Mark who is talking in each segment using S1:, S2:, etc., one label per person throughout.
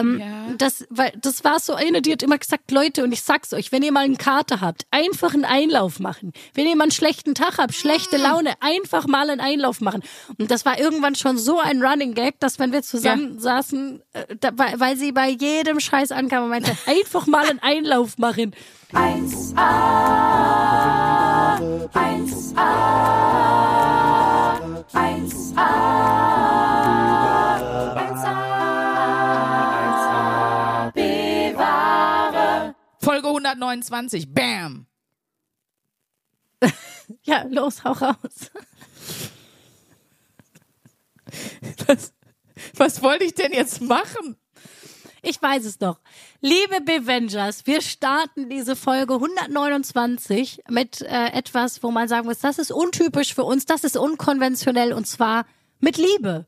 S1: Ähm,
S2: Ja.
S1: das, weil, das war so eine, die hat immer gesagt, Leute, und ich sag's euch, wenn ihr mal einen Kater habt, einfach einen Einlauf machen. Wenn ihr mal einen schlechten Tag habt, schlechte. Laune, einfach mal einen Einlauf machen. Und das war irgendwann schon so ein Running Gag, dass wenn wir zusammen saßen, äh, da, weil, sie bei jedem Scheiß ankam und meinte, einfach mal einen Einlauf machen.
S3: 1A, 1A, 1A, 1A,
S2: 129. Bam.
S1: Ja, los, hau raus.
S2: Was, was wollte ich denn jetzt machen?
S1: Ich weiß es doch. Liebe Bevengers, wir starten diese Folge 129 mit äh, etwas, wo man sagen muss, das ist untypisch für uns, das ist unkonventionell und zwar mit Liebe.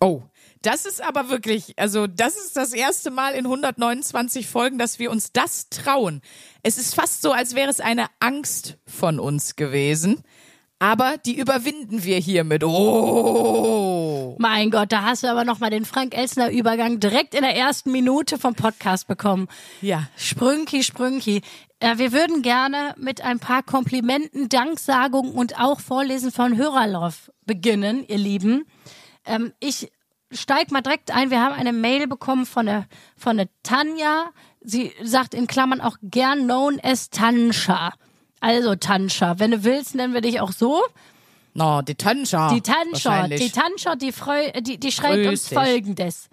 S2: Oh, das ist aber wirklich, also das ist das erste Mal in 129 Folgen, dass wir uns das trauen. Es ist fast so, als wäre es eine Angst von uns gewesen. Aber die überwinden wir hiermit. Oh.
S1: Mein Gott, da hast du aber noch mal den Frank Elsner Übergang direkt in der ersten Minute vom Podcast bekommen.
S2: Ja.
S1: Sprünki, Sprünki. Äh, wir würden gerne mit ein paar Komplimenten, Danksagungen und auch Vorlesen von Hörerlauf beginnen, ihr Lieben. Ähm, ich steig mal direkt ein. Wir haben eine Mail bekommen von der, von der Tanja. Sie sagt in Klammern auch gern known as Tanscha. Also Tanscha, wenn du willst, nennen wir dich auch so.
S2: No, die Tanscha.
S1: Die Tanscha, die Tanscha, die, freu, die, die schreibt
S2: Grüß
S1: uns
S2: dich.
S1: folgendes.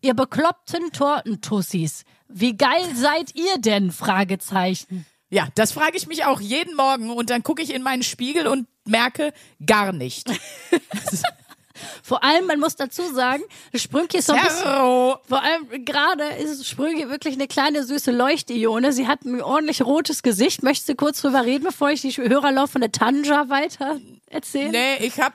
S1: Ihr bekloppten Tortentussis, wie geil seid ihr denn? Fragezeichen.
S2: Ja, das frage ich mich auch jeden Morgen und dann gucke ich in meinen Spiegel und merke gar nicht.
S1: Vor allem, man muss dazu sagen, Sprünki ist so ein bisschen, vor allem gerade ist Sprünki wirklich eine kleine süße Leuchtione. Sie hat ein ordentlich rotes Gesicht. Möchtest du kurz drüber reden, bevor ich die Hörerlauf von der Tanja weiter erzähle?
S2: Nee, ich hab,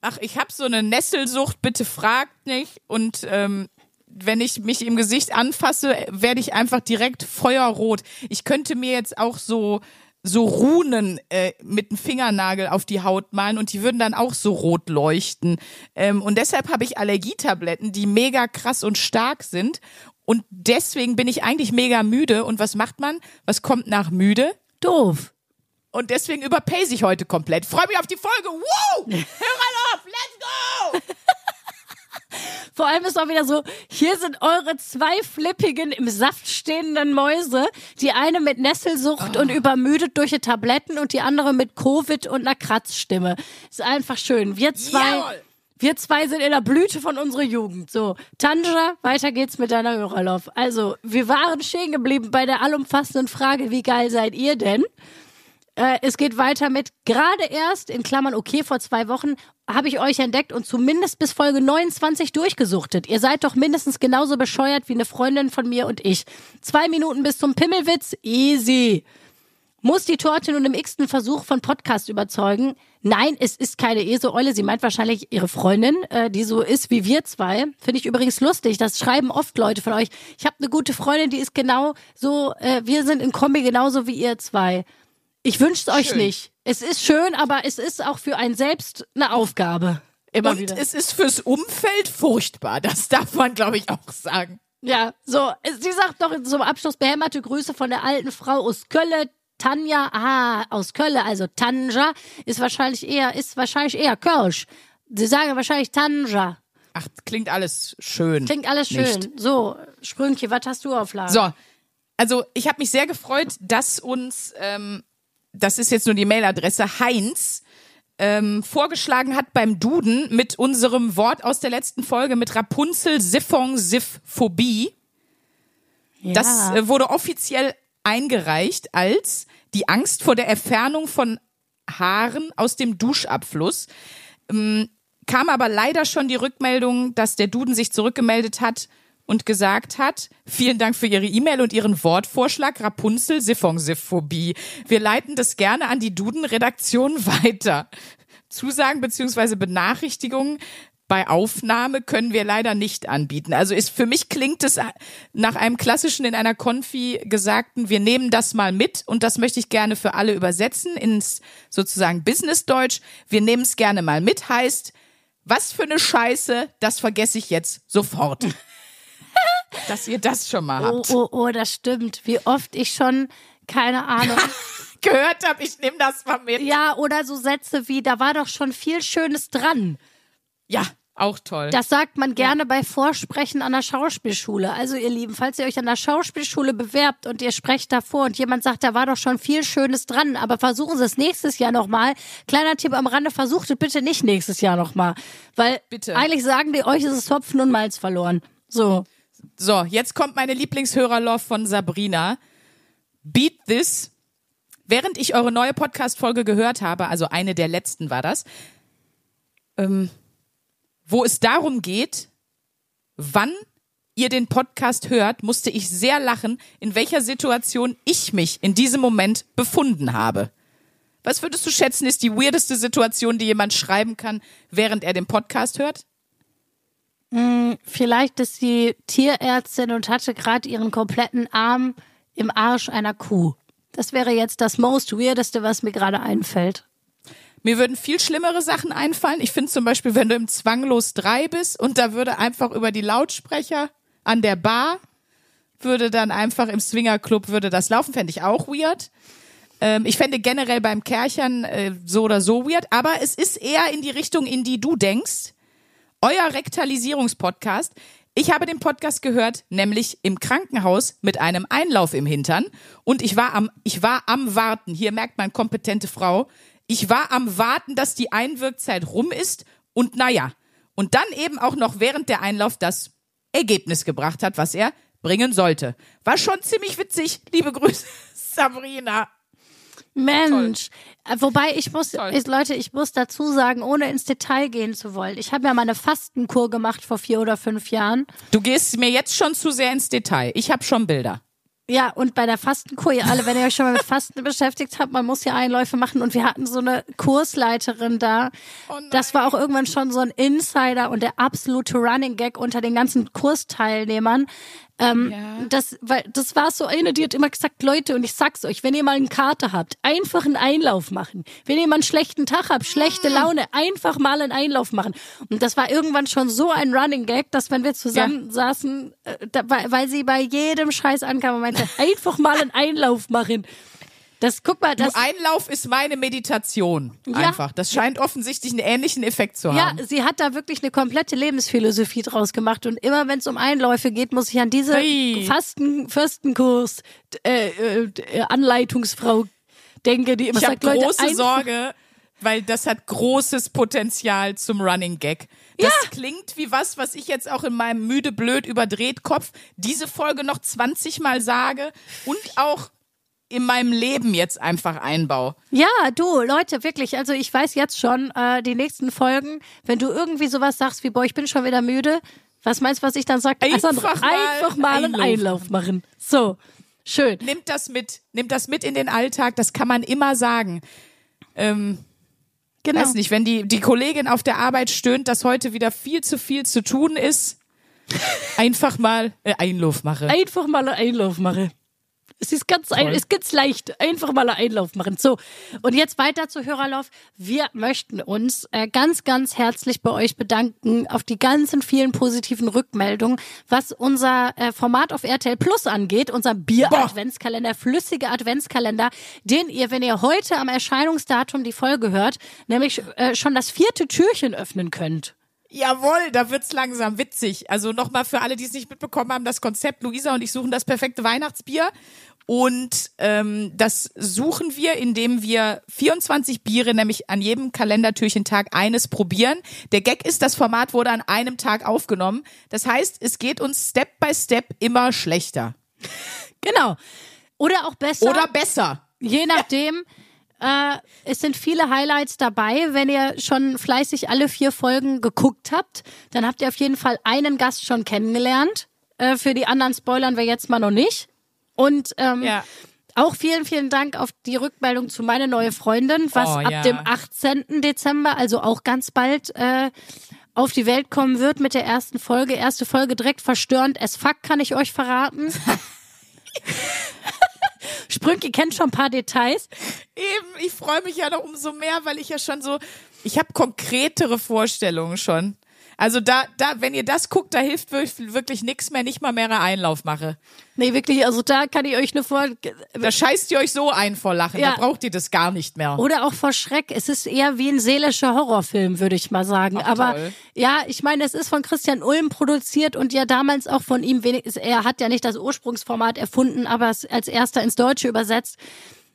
S2: ach, ich hab so eine Nesselsucht, bitte fragt nicht. Und ähm, wenn ich mich im Gesicht anfasse, werde ich einfach direkt feuerrot. Ich könnte mir jetzt auch so so Runen äh, mit dem Fingernagel auf die Haut malen und die würden dann auch so rot leuchten. Ähm, und deshalb habe ich Allergietabletten, die mega krass und stark sind. Und deswegen bin ich eigentlich mega müde. Und was macht man? Was kommt nach müde?
S1: Doof.
S2: Und deswegen überpace ich heute komplett. Freue mich auf die Folge. Wow! Hör mal auf! Let's go!
S1: Vor allem ist auch wieder so, hier sind eure zwei flippigen, im Saft stehenden Mäuse. Die eine mit Nesselsucht und übermüdet durch die Tabletten und die andere mit Covid und einer Kratzstimme. Ist einfach schön. Wir zwei,
S2: Jawohl.
S1: wir zwei sind in der Blüte von unserer Jugend. So, Tanja, weiter geht's mit deiner Hörerlauf. Also, wir waren stehen geblieben bei der allumfassenden Frage, wie geil seid ihr denn? Äh, es geht weiter mit gerade erst, in Klammern okay, vor zwei Wochen habe ich euch entdeckt und zumindest bis Folge 29 durchgesuchtet. Ihr seid doch mindestens genauso bescheuert wie eine Freundin von mir und ich. Zwei Minuten bis zum Pimmelwitz, easy. Muss die Torte nun im x-ten Versuch von Podcast überzeugen? Nein, es ist keine Eseeule. Sie meint wahrscheinlich ihre Freundin, äh, die so ist wie wir zwei. Finde ich übrigens lustig. Das schreiben oft Leute von euch. Ich habe eine gute Freundin, die ist genau so, äh, wir sind in Kombi genauso wie ihr zwei. Ich wünsch's euch
S2: Schön.
S1: nicht. Es ist schön, aber es ist auch für einen selbst eine Aufgabe. Immer
S2: Und
S1: wieder.
S2: es ist fürs Umfeld furchtbar. Das darf man, glaube ich, auch sagen.
S1: Ja, so, es- sie sagt doch zum Abschluss behämmerte Grüße von der alten Frau aus Kölle, Tanja, ah, aus Kölle, also Tanja, ist wahrscheinlich eher, ist wahrscheinlich eher Kölsch. Sie sagen wahrscheinlich Tanja.
S2: Ach, klingt alles schön.
S1: Klingt alles schön.
S2: Nicht.
S1: So, Sprünki, was hast du auf Lager?
S2: So, also ich habe mich sehr gefreut, dass uns, ähm, das ist jetzt nur die Mailadresse, Heinz ähm, vorgeschlagen hat beim Duden mit unserem Wort aus der letzten Folge mit Rapunzel, Siphon, Siphphobie.
S1: ja.
S2: Das äh, wurde offiziell eingereicht als die Angst vor der Entfernung von Haaren aus dem Duschabfluss. Ähm, kam aber leider schon die Rückmeldung, dass der Duden sich zurückgemeldet hat und gesagt hat, vielen Dank für Ihre E-Mail und Ihren Wortvorschlag, Rapunzel, Siphonsiphobie. Wir leiten das gerne an die Duden-Redaktion weiter. Zusagen beziehungsweise Benachrichtigungen bei Aufnahme können wir leider nicht anbieten. Also ist für mich klingt es nach einem klassischen in einer Konfi gesagten, wir nehmen das mal mit und das möchte ich gerne für alle übersetzen ins sozusagen Business-Deutsch. Wir nehmen es gerne mal mit heißt, was für eine Scheiße, das vergesse ich jetzt sofort. dass ihr das schon mal
S1: Oh,
S2: habt.
S1: oh, oh, das stimmt. Wie oft ich schon, keine Ahnung.
S2: Gehört hab, ich nehme das mal mit.
S1: ja, oder so Sätze wie, da war doch schon viel Schönes dran.
S2: Ja, auch toll.
S1: Das sagt man gerne bei Vorsprechen an der Schauspielschule. Also ihr Lieben, falls ihr euch an der Schauspielschule bewerbt und ihr sprecht davor und jemand sagt, da war doch schon viel Schönes dran, aber versuchen Sie es nächstes Jahr nochmal. Kleiner Tipp am Rande, versucht es bitte nicht nächstes Jahr nochmal. Weil
S2: Bitte.
S1: eigentlich sagen die, euch ist es Hopfen und Malz verloren. So.
S2: So, jetzt kommt meine Lieblingshörerlove von Sabrina. Beat This. Während ich eure neue Podcast-Folge gehört habe, also eine der letzten war das, ähm, wo es darum geht, wann ihr den Podcast hört, musste ich sehr lachen, in welcher Situation ich mich in diesem Moment befunden habe. Was würdest du schätzen, ist die weirdeste Situation, die jemand schreiben kann, während er den Podcast hört?
S1: Vielleicht ist sie Tierärztin und hatte gerade ihren kompletten Arm im Arsch einer Kuh. Das wäre jetzt das most weirdeste, was mir gerade einfällt.
S2: Mir würden viel schlimmere Sachen einfallen. Ich finde zum Beispiel, wenn du im Zwanglos 3 bist und da würde einfach über die Lautsprecher an der Bar, würde dann einfach im Swingerclub würde das laufen, fände ich auch weird. Ähm, ich fände generell beim Kerchern äh, so oder so weird, aber es ist eher in die Richtung, in die du denkst. Euer Rektalisierungspodcast. Ich habe den Podcast gehört, nämlich im Krankenhaus mit einem Einlauf im Hintern. Und ich war am, ich war am Warten. Hier merkt man kompetente Frau. Ich war am Warten, dass die Einwirkzeit rum ist. Und naja. Und dann eben auch noch während der Einlauf das Ergebnis gebracht hat, was er bringen sollte. War schon ziemlich witzig. Liebe Grüße, Sabrina.
S1: Mensch. Äh, Wobei ich muss,
S2: Toll.
S1: ich, Leute, ich muss dazu sagen, ohne ins Detail gehen zu wollen. Ich habe ja mal eine Fastenkur gemacht vor vier oder fünf Jahren.
S2: Du gehst mir jetzt schon zu sehr ins Detail. Ich habe schon Bilder.
S1: Ja, und bei der Fastenkur, ihr alle, wenn ihr euch schon mal mit Fasten beschäftigt habt, man muss ja Einläufe machen und wir hatten so eine Kursleiterin da.
S2: Oh
S1: das war auch irgendwann schon so ein Insider und der absolute Running Gag unter den ganzen Kursteilnehmern. Ähm,
S2: Ja.
S1: das, weil, das war so eine, die hat immer gesagt, Leute, und ich sag's euch, wenn ihr mal einen Kater habt, einfach einen Einlauf machen. Wenn ihr mal einen schlechten Tag habt, schlechte
S2: Mm.
S1: Laune, einfach mal einen Einlauf machen. Und das war irgendwann schon so ein Running Gag, dass wenn wir zusammen saßen, äh, da, weil, weil sie bei jedem Scheiß ankam und meinte, einfach mal einen Einlauf machen. Das, guck mal, das,
S2: Du, Einlauf ist meine Meditation.
S1: Ja.
S2: Einfach. Das scheint offensichtlich einen ähnlichen Effekt zu
S1: ja,
S2: haben.
S1: sie hat da wirklich eine komplette Lebensphilosophie draus gemacht. Und immer wenn es um Einläufe geht, muss ich an diese
S2: Hey.
S1: Fasten, Fürstenkurs, äh, äh, Anleitungsfrau denke, die immer
S2: Ich habe
S1: sagt, Leute,
S2: große Sorge, weil das hat großes Potenzial zum Running Gag. Das klingt wie was, was ich jetzt auch in meinem müde, blöd, überdreht Kopf diese Folge noch 20 Mal sage und auch in meinem Leben jetzt einfach einbaue.
S1: Ja, du, Leute, wirklich. Also ich weiß jetzt schon, äh, die nächsten Folgen, wenn du irgendwie sowas sagst wie, boah, ich bin schon wieder müde, was meinst du, was ich dann sage?
S2: Einfach
S1: Sandra,
S2: mal
S1: einfach mal einen
S2: Einlauf
S1: machen. So, schön.
S2: Nimmt das mit, nimmt das mit in den Alltag, das kann man immer sagen. Ähm,
S1: Genau.
S2: Weiß nicht, wenn die, die Kollegin auf der Arbeit stöhnt, dass heute wieder viel zu viel zu tun ist, einfach mal äh, Einlauf mache.
S1: Einfach mal einen Einlauf machen. Es ist ganz, ein, es geht's leicht. Einfach mal einen Einlauf machen. So. Und jetzt weiter zu Hörerlauf. Wir möchten uns äh, ganz, ganz herzlich bei euch bedanken auf die ganzen vielen positiven Rückmeldungen, was unser äh, Format auf RTL Plus angeht, unser Bier-Adventskalender, flüssige Adventskalender, den ihr, wenn ihr heute am Erscheinungsdatum die Folge hört, nämlich äh, schon das vierte Türchen öffnen könnt.
S2: Jawohl, da wird's langsam witzig. Also nochmal für alle, die es nicht mitbekommen haben, das Konzept Luisa und ich suchen das perfekte Weihnachtsbier. Und ähm, das suchen wir, indem wir 24 Biere, nämlich an jedem Kalendertürchentag eines probieren. Der Gag ist, das Format wurde an einem Tag aufgenommen. Das heißt, es geht uns Step by Step immer schlechter.
S1: Genau. Oder auch besser.
S2: Oder besser.
S1: Je nachdem. Äh, es sind viele Highlights dabei. Wenn ihr schon fleißig alle vier Folgen geguckt habt, dann habt ihr auf jeden Fall einen Gast schon kennengelernt. Äh, für die anderen spoilern wir jetzt mal noch nicht. Und ähm,
S2: Ja.
S1: auch vielen, vielen Dank auf die Rückmeldung zu meine neue Freundin, was
S2: Oh,
S1: ab
S2: ja.
S1: dem 18. Dezember, also auch ganz bald, äh, auf die Welt kommen wird mit der ersten Folge. Erste Folge direkt verstörend as fuck, kann ich euch verraten. Sprünki kennt schon ein paar Details.
S2: Eben, ich freue mich ja noch umso mehr, weil ich ja schon so, ich habe konkretere Vorstellungen schon. Also da, da, wenn ihr das guckt, da hilft wirklich, wirklich nichts mehr, nicht mal mehr eine Einlaufmache.
S1: Nee, wirklich, also da kann ich euch nur vor,
S2: Da scheißt ihr euch so ein vor Lachen,
S1: Ja.
S2: da braucht ihr das gar nicht mehr.
S1: Oder auch vor Schreck. Es ist eher wie ein seelischer Horrorfilm, würde ich mal sagen.
S2: Ach,
S1: Aber
S2: toll.
S1: ja, ich meine, es ist von Christian Ulm produziert und ja damals auch von ihm wenig. Er hat ja nicht das Ursprungsformat erfunden, aber es als erster ins Deutsche übersetzt.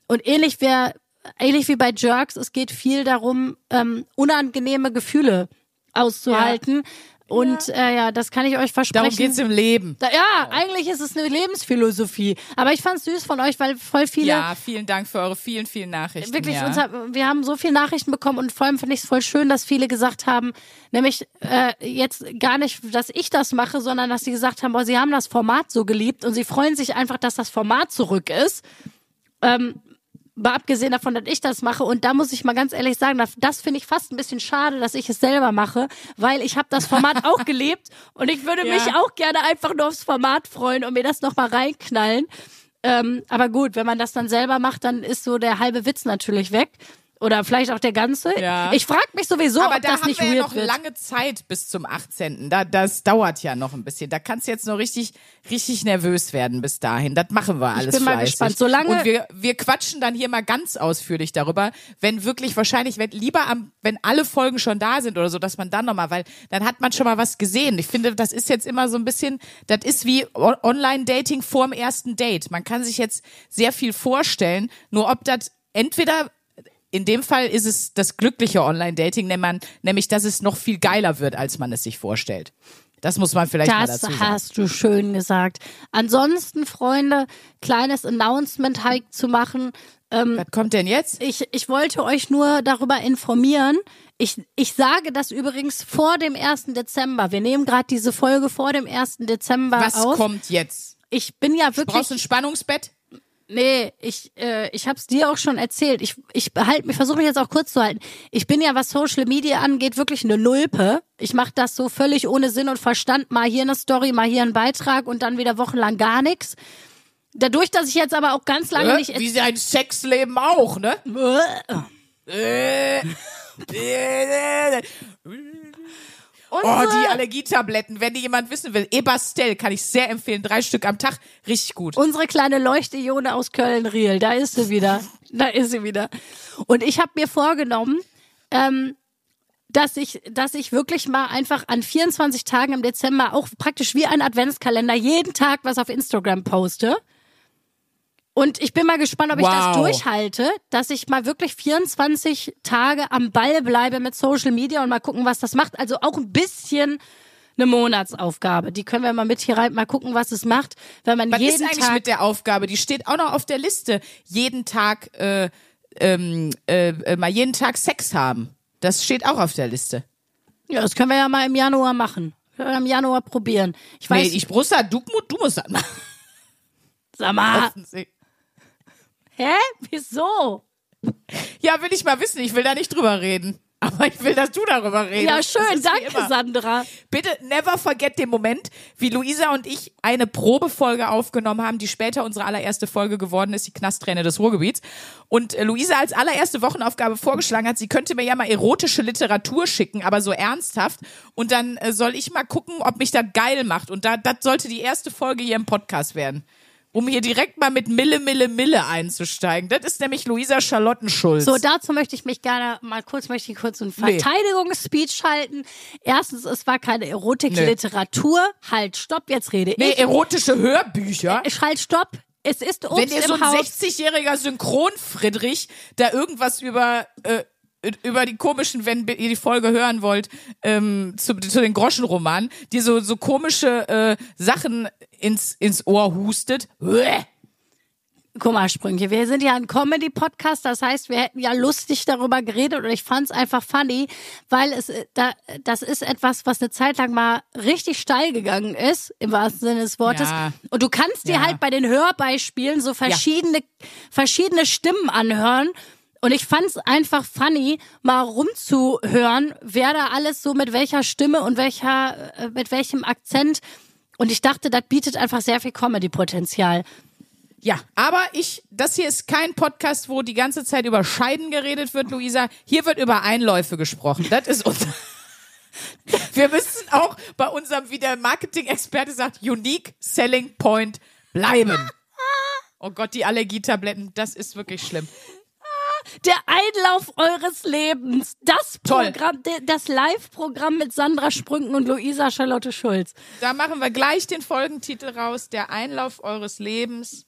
S1: Und ähnlich wie, ähnlich wie bei Jerks, es geht viel darum, ähm, unangenehme Gefühle auszuhalten. Und äh, ja, das kann ich euch versprechen.
S2: Darum geht's im Leben.
S1: Da, ja, eigentlich ist es eine Lebensphilosophie. Aber ich fand's süß von euch, weil voll viele
S2: Ja, vielen Dank für eure vielen, vielen Nachrichten.
S1: Wirklich,
S2: ja.
S1: uns hat, wir haben so viele Nachrichten bekommen und vor allem finde ich es voll schön, dass viele gesagt haben, nämlich äh, jetzt gar nicht, dass ich das mache, sondern dass sie gesagt haben, boah, sie haben das Format so geliebt und sie freuen sich einfach, dass das Format zurück ist. Ähm, mal abgesehen davon, dass ich das mache und da muss ich mal ganz ehrlich sagen, das, finde ich fast ein bisschen schade, dass ich es selber mache, weil ich habe das Format auch gelebt und ich würde
S2: Ja.
S1: mich auch gerne einfach nur aufs Format freuen und mir das noch mal reinknallen. Ähm, aber gut, wenn man das dann selber macht, dann ist so der halbe Witz natürlich weg. Oder vielleicht auch der ganze.
S2: Ja.
S1: Ich frage mich sowieso,
S2: Aber
S1: ob
S2: da
S1: das
S2: haben
S1: nicht
S2: wir
S1: weird
S2: ja noch
S1: wird.
S2: lange Zeit bis zum 18. Da, das dauert ja noch ein bisschen. Da kannst du jetzt noch richtig, richtig nervös werden bis dahin. Das machen wir alles
S1: bin mal
S2: fleißig.
S1: gespannt. Solange-
S2: Und wir, wir quatschen dann hier mal ganz ausführlich darüber, wenn wirklich wahrscheinlich, wenn lieber am, wenn alle Folgen schon da sind oder so, dass man dann nochmal, weil dann hat man schon mal was gesehen. Ich finde, das ist jetzt immer so ein bisschen, das ist wie Online-Dating vorm ersten Date. Man kann sich jetzt sehr viel vorstellen, nur ob das entweder in dem Fall ist es das glückliche Online-Dating, nämlich, dass es noch viel geiler wird, als man es sich vorstellt. Das muss man vielleicht mal
S1: Das
S2: dazu sagen.
S1: hast du schön gesagt. Ansonsten, Freunde, kleines Announcement halt zu machen.
S2: Was kommt denn jetzt?
S1: Ich, ich wollte euch nur darüber informieren. Ich, ich sage das übrigens vor dem 1. Dezember. Wir nehmen gerade diese Folge vor dem 1. Dezember
S2: Was
S1: auf.
S2: kommt jetzt?
S1: Ich bin ja wirklich.
S2: Brauchst du ein Spannungsbett?
S1: Nee, ich, äh, ich hab's dir auch schon erzählt. Ich, ich behalte mich, versuche mich jetzt auch kurz zu halten. Ich bin ja, was Social Media angeht, wirklich eine Nulpe. Ich mache das so völlig ohne Sinn und Verstand. Mal hier eine Story, mal hier einen Beitrag und dann wieder wochenlang gar nichts. Dadurch, dass ich jetzt aber auch ganz lange nicht.
S2: Wie sein Sexleben auch, ne? Äh. Oh,
S1: Unsere-
S2: die Allergietabletten, wenn die jemand wissen will. Ebastel kann ich sehr empfehlen. Drei Stück am Tag. Richtig gut.
S1: Unsere kleine Leuchteione aus Köln-Riel, da ist sie wieder. Da ist sie wieder. Und ich habe mir vorgenommen, ähm, dass ich, dass ich wirklich mal einfach an 24 Tagen im Dezember auch praktisch wie ein Adventskalender jeden Tag was auf Instagram poste. Und ich bin mal gespannt, ob ich das
S2: Wow.
S1: durchhalte, dass ich mal wirklich 24 Tage am Ball bleibe mit Social Media und mal gucken, was das macht. Also auch ein bisschen eine Monatsaufgabe. Die können wir mal mit hier rein, mal gucken, was es macht, wenn man
S2: Was
S1: jeden
S2: ist eigentlich
S1: Tag
S2: mit der Aufgabe? Die steht auch noch auf der Liste. Jeden Tag, äh, ähm, äh, mal jeden Tag Sex haben. Das steht auch auf der Liste.
S1: Ja, das können wir ja mal im Januar machen. Im Januar probieren. Ich weiß,
S2: nee, ich Brüssel, du, du musst das machen.
S1: sag mal, hä? Wieso?
S2: Ja, will ich mal wissen. Ich will da nicht drüber reden. Aber ich will, dass du darüber redest.
S1: Ja, schön, danke. Sandra.
S2: Bitte never forget den Moment, wie Luisa und ich eine Probefolge aufgenommen haben, die später unsere allererste Folge geworden ist, die Knastträne des Ruhrgebiets. Und äh, Luisa als allererste Wochenaufgabe vorgeschlagen hat, sie könnte mir ja mal erotische Literatur schicken, aber so ernsthaft. Und dann äh, soll ich mal gucken, ob mich das geil macht. Und da, das sollte die erste Folge hier im Podcast werden. Um hier direkt mal mit Mille, Mille, Mille einzusteigen. Das ist nämlich Luisa Charlottenschulz.
S1: So, dazu möchte ich mich gerne mal kurz, möchte ich kurz einen
S2: Nee.
S1: Verteidigungsspeech halten. Erstens, es war keine Erotik-Literatur. Halt, stopp, jetzt rede
S2: nee,
S1: ich.
S2: erotische Hörbücher.
S1: Ich halt, stopp. Es ist Obst
S2: Wenn ihr so ein
S1: Haus.
S2: 60-jähriger Synchron-Friedrich da irgendwas über, äh, über die komischen, wenn ihr die Folge hören wollt, ähm, zu, zu den Groschenromanen, die so, so komische äh, Sachen ins, ins Ohr hustet. Uäh.
S1: Guck mal, Sprünche, wir sind ja ein Comedy-Podcast, das heißt, wir hätten ja lustig darüber geredet und ich fand's einfach funny, weil es äh, da, das ist etwas, was eine Zeit lang mal richtig steil gegangen ist, im wahrsten Sinne des Wortes.
S2: Ja.
S1: Und du kannst dir
S2: Ja.
S1: halt bei den Hörbeispielen so verschiedene, verschiedene Stimmen anhören. Und ich fand's einfach funny, mal rumzuhören, wer da alles so mit welcher Stimme und welcher, äh, mit welchem Akzent. Und ich dachte, das bietet einfach sehr viel Comedy-Potenzial.
S2: Ja, aber ich, das hier ist kein Podcast, wo die ganze Zeit über Scheiden geredet wird, Luisa. Hier wird über Einläufe gesprochen. Das ist unser. Wir müssen auch bei unserem, wie der Marketing-Experte sagt, Unique Selling Point bleiben. Oh Gott, die Allergietabletten, das ist wirklich schlimm.
S1: Der Einlauf eures Lebens. Das
S2: Toll.
S1: Programm, das Live-Programm mit Sandra Sprünken und Luisa Charlotte Schulz.
S2: Da machen wir gleich den Folgentitel raus, der Einlauf eures Lebens.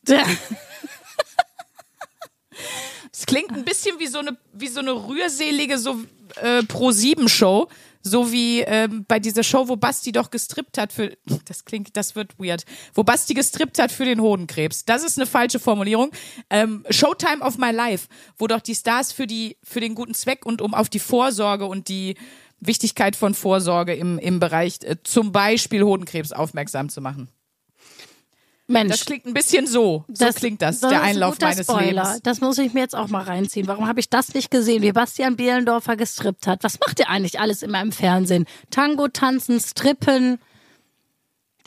S2: Es klingt ein bisschen wie so eine, wie so eine rührselige so, äh, Pro-7-Show. So wie ähm, bei dieser Show, wo Basti doch gestrippt hat für, das klingt, das wird weird, wo Basti gestrippt hat für den Hodenkrebs. Das ist eine falsche Formulierung. Ähm, Showtime of My Life, wo doch die Stars für die, für den guten Zweck und um auf die Vorsorge und die Wichtigkeit von Vorsorge im, im Bereich äh, zum Beispiel Hodenkrebs aufmerksam zu machen.
S1: Mensch.
S2: Das klingt ein bisschen so. So klingt das, der
S1: ist ein
S2: Einlauf meines
S1: Spoiler.
S2: Lebens.
S1: Das muss ich mir jetzt auch mal reinziehen. Warum habe ich das nicht gesehen, wie Bastian Bielendorfer gestrippt hat? Was macht der eigentlich alles immer im Fernsehen? Tango tanzen, strippen.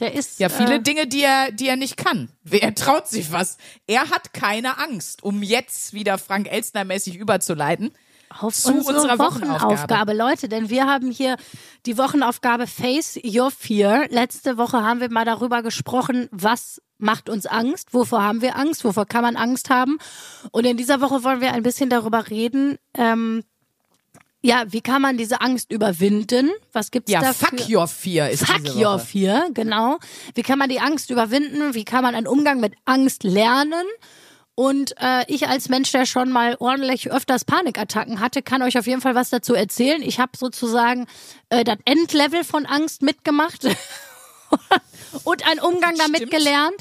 S1: Der ist
S2: Ja, viele
S1: äh,
S2: Dinge, die er, die er nicht kann. Wer traut sich was? Er hat keine Angst, um jetzt wieder Frank Elstner-mäßig überzuleiten.
S1: auf
S2: zu
S1: unsere
S2: unserer
S1: Wochenaufgabe.
S2: Wochenaufgabe.
S1: Leute, denn wir haben hier die Wochenaufgabe Face Your Fear. Letzte Woche haben wir mal darüber gesprochen, was macht uns Angst, wovor haben wir Angst, wovor kann man Angst haben. Und in dieser Woche wollen wir ein bisschen darüber reden, ähm, ja, wie kann man diese Angst überwinden? Was gibt's
S2: Ja,
S1: dafür?
S2: fuck your fear ist
S1: Fuck
S2: diese
S1: your
S2: Woche.
S1: fear, genau. Wie kann man die Angst überwinden? Wie kann man einen Umgang mit Angst lernen? Und äh, ich als Mensch, der schon mal ordentlich öfters Panikattacken hatte, kann euch auf jeden Fall was dazu erzählen. Ich habe sozusagen äh, das Endlevel von Angst mitgemacht und einen Umgang damit
S2: Stimmt.
S1: gelernt.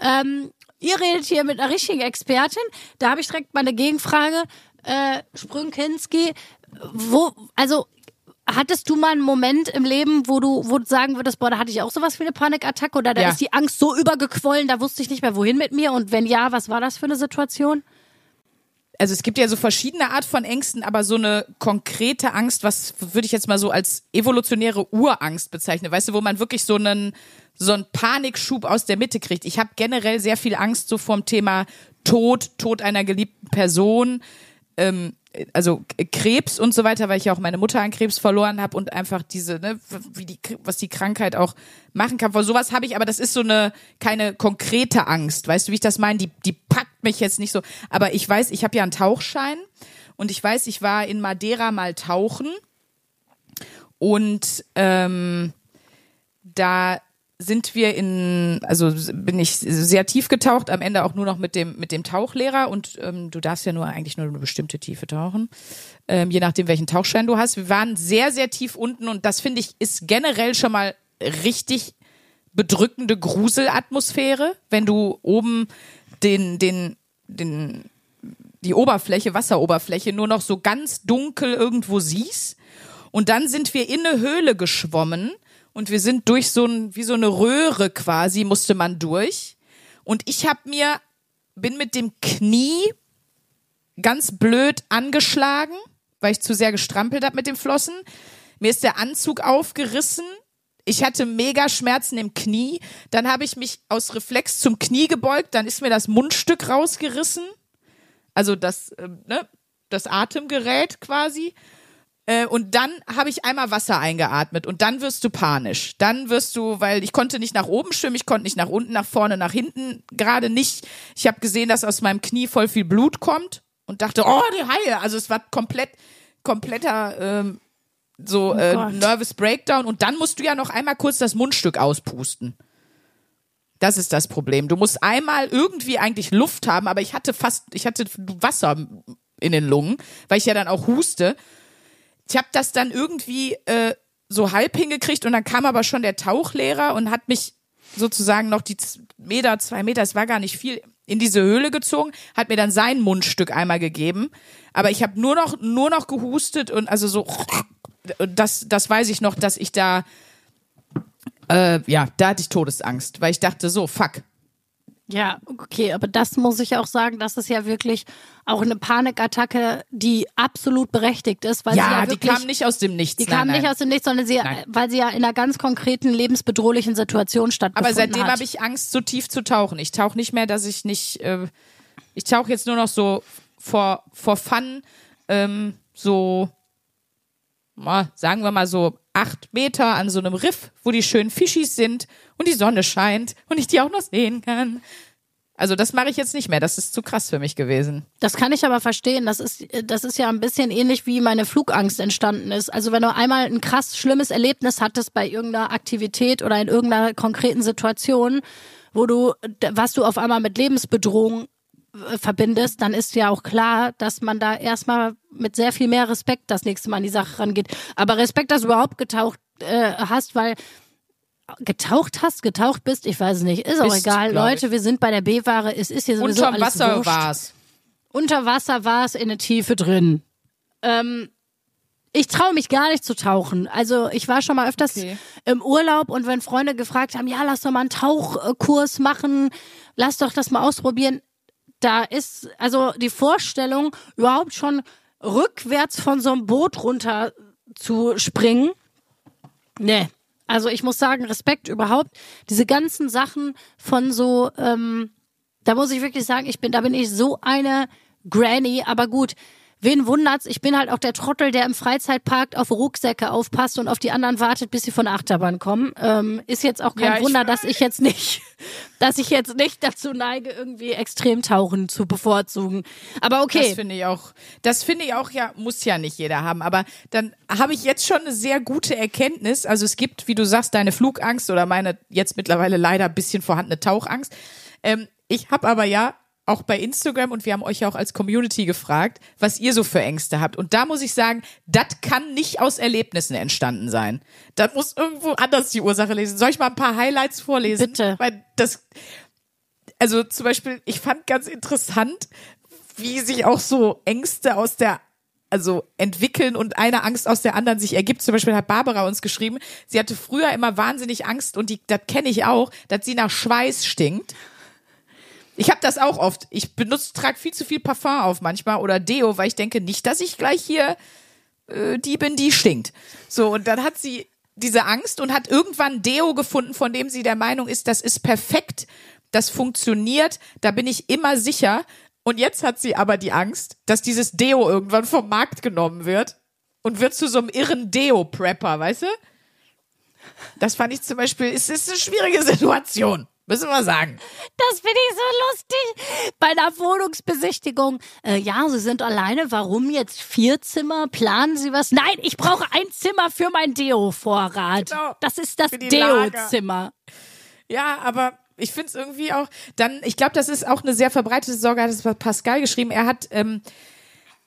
S1: Ähm, ihr redet hier mit einer richtigen Expertin. Da habe ich direkt mal eine Gegenfrage. Äh, Sprünkinski, wo, also hattest du mal einen Moment im Leben, wo du, wo du sagen würdest, boah, da hatte ich auch sowas wie eine Panikattacke oder da
S2: Ja.
S1: ist die Angst so übergequollen, da wusste ich nicht mehr, wohin mit mir? Und wenn ja, was war das für eine Situation?
S2: Also es gibt ja so verschiedene Art von Ängsten, aber so eine konkrete Angst, was würde ich jetzt mal so als evolutionäre Urangst bezeichnen, weißt du, wo man wirklich so einen so einen Panikschub aus der Mitte kriegt. Ich habe generell sehr viel Angst so vom Thema Tod, Tod einer geliebten Person, ähm, also Krebs und so weiter, weil ich ja auch meine Mutter an Krebs verloren habe und einfach diese, ne, wie die, was die Krankheit auch machen kann. Vor sowas habe ich, aber das ist so eine keine konkrete Angst, weißt du, wie ich das meine? Die, die packt mich jetzt nicht so. Aber ich weiß, ich habe ja einen Tauchschein und ich weiß, ich war in Madeira mal tauchen und ähm, da sind wir in, also bin ich sehr tief getaucht, am Ende auch nur noch mit dem, mit dem Tauchlehrer und ähm, du darfst ja nur eigentlich nur eine bestimmte Tiefe tauchen, ähm, je nachdem welchen Tauchschein du hast. Wir waren sehr, sehr tief unten und das finde ich ist generell schon mal richtig bedrückende Gruselatmosphäre, wenn du oben den, den, den, die Oberfläche, Wasseroberfläche nur noch so ganz dunkel irgendwo siehst. Und dann sind wir in eine Höhle geschwommen und wir sind durch so ein, wie so eine Röhre quasi, musste man durch. Und ich habe mir, bin mit dem Knie ganz blöd angeschlagen, weil ich zu sehr gestrampelt habe mit den Flossen. Mir ist der Anzug aufgerissen. Ich hatte mega Schmerzen im Knie. Dann habe ich mich aus Reflex zum Knie gebeugt. Dann ist mir das Mundstück rausgerissen. Also das, ähm, ne, das Atemgerät quasi. Äh, und dann habe ich einmal Wasser eingeatmet und dann wirst du panisch. Dann wirst du, weil ich konnte nicht nach oben schwimmen, ich konnte nicht nach unten, nach vorne, nach hinten, gerade nicht. Ich habe gesehen, dass aus meinem Knie voll viel Blut kommt und dachte, oh, die Haie. Also es war komplett, kompletter ähm, so äh,
S1: Gott.
S2: Nervous Breakdown. Und dann musst du ja noch einmal kurz das Mundstück auspusten. Das ist das Problem. Du musst einmal irgendwie eigentlich Luft haben, aber ich hatte fast, ich hatte Wasser in den Lungen, weil ich ja dann auch huste. Ich habe das dann irgendwie äh, so halb hingekriegt und dann kam aber schon der Tauchlehrer und hat mich sozusagen noch die Meter, zwei Meter, es war gar nicht viel, in diese Höhle gezogen, hat mir dann sein Mundstück einmal gegeben. Aber ich habe nur noch, nur noch gehustet und also so, das, das weiß ich noch, dass ich da, äh, ja, da hatte ich Todesangst, weil ich dachte so, fuck,
S1: Ja, okay, aber das muss ich auch sagen, das ist ja wirklich auch eine Panikattacke, die absolut berechtigt ist, weil sie
S2: ja,
S1: ja
S2: die
S1: wirklich,
S2: kam nicht aus dem Nichts.
S1: die
S2: nein,
S1: kam
S2: nein.
S1: nicht aus dem Nichts, sondern sie,
S2: Nein.
S1: weil sie ja in einer ganz konkreten lebensbedrohlichen Situation stattgefunden
S2: Aber seitdem
S1: hat.
S2: habe ich Angst, so tief zu tauchen. Ich tauche nicht mehr, dass ich nicht. Äh, ich tauche jetzt nur noch so vor, vor Fun, ähm, so, sagen wir mal so acht Meter an so einem Riff, wo die schönen Fischis sind und die Sonne scheint und ich die auch noch sehen kann. Also das mache ich jetzt nicht mehr. Das ist zu krass für mich gewesen.
S1: Das kann ich aber verstehen. Das ist, das ist ja ein bisschen ähnlich, wie meine Flugangst entstanden ist. Also wenn du einmal ein krass schlimmes Erlebnis hattest bei irgendeiner Aktivität oder in irgendeiner konkreten Situation, wo du, was du auf einmal mit Lebensbedrohung äh, verbindest, dann ist ja auch klar, dass man da erstmal mit sehr viel mehr Respekt das nächste Mal an die Sache rangeht. Aber Respekt, dass du überhaupt getaucht äh, hast, weil getaucht hast, getaucht bist, ich weiß es nicht, ist auch
S2: Bist,
S1: egal.
S2: glaub ich.
S1: Leute, wir sind bei der B-Ware, es ist hier sowieso
S2: Unterm
S1: alles
S2: Wasser
S1: wurscht.
S2: war's.
S1: Unter Wasser war es in der Tiefe drin. Ähm, ich traue mich gar nicht zu tauchen. Also ich war schon mal öfters
S2: Okay.
S1: im Urlaub und wenn Freunde gefragt haben, ja, lass doch mal einen Tauchkurs machen, lass doch das mal ausprobieren. Da ist also die Vorstellung, überhaupt schon rückwärts von so einem Boot runter zu springen. Nee. Also ich muss sagen, Respekt überhaupt. Diese ganzen Sachen von so, ähm, da muss ich wirklich sagen, ich bin, da bin ich so eine Granny, aber gut. Wen wundert's? Ich bin halt auch der Trottel, der im Freizeitpark auf Rucksäcke aufpasst und auf die anderen wartet, bis sie von der Achterbahn kommen. Ähm, ist jetzt auch kein
S2: Ja,
S1: Wunder, dass ich jetzt nicht, dass ich jetzt nicht dazu neige, irgendwie Extremtauchen zu bevorzugen. Aber okay.
S2: Das finde ich auch. Das finde ich auch ja, muss ja nicht jeder haben. Aber dann habe ich jetzt schon eine sehr gute Erkenntnis. Also es gibt, wie du sagst, deine Flugangst oder meine jetzt mittlerweile leider ein bisschen vorhandene Tauchangst. Ähm, ich habe aber ja auch bei Instagram und wir haben euch ja auch als Community gefragt, was ihr so für Ängste habt. Und da muss ich sagen, das kann nicht aus Erlebnissen entstanden sein. Das muss irgendwo anders die Ursache lesen. Soll ich mal ein paar Highlights vorlesen?
S1: Bitte.
S2: Weil das, also zum Beispiel, ich fand ganz interessant, wie sich auch so Ängste aus der also entwickeln und eine Angst aus der anderen sich ergibt. Zum Beispiel hat Barbara uns geschrieben, sie hatte früher immer wahnsinnig Angst und die, das kenne ich auch, dass sie nach Schweiß stinkt. Ich habe das auch oft. Ich benutze, trage viel zu viel Parfum auf manchmal oder Deo, weil ich denke nicht, dass ich gleich hier äh, die bin, die stinkt. So, und dann hat sie diese Angst und hat irgendwann Deo gefunden, von dem sie der Meinung ist, das ist perfekt, das funktioniert, da bin ich immer sicher. Und jetzt hat sie aber die Angst, dass dieses Deo irgendwann vom Markt genommen wird und wird zu so einem irren Deo-Prepper, weißt du? Das fand ich zum Beispiel, es ist eine schwierige Situation, müssen wir sagen.
S1: Das finde ich so lustig. Bei einer Wohnungsbesichtigung. Äh, ja, Sie sind alleine. Warum jetzt vier Zimmer? Planen Sie was? Nein, ich brauche ein Zimmer für mein Deo-Vorrat.
S2: Genau.
S1: Das ist das. Deo-Zimmer.
S2: Ja, aber ich finde es irgendwie auch, dann, ich glaube, das ist auch eine sehr verbreitete Sorge, hat es Pascal geschrieben. Er hat, ähm,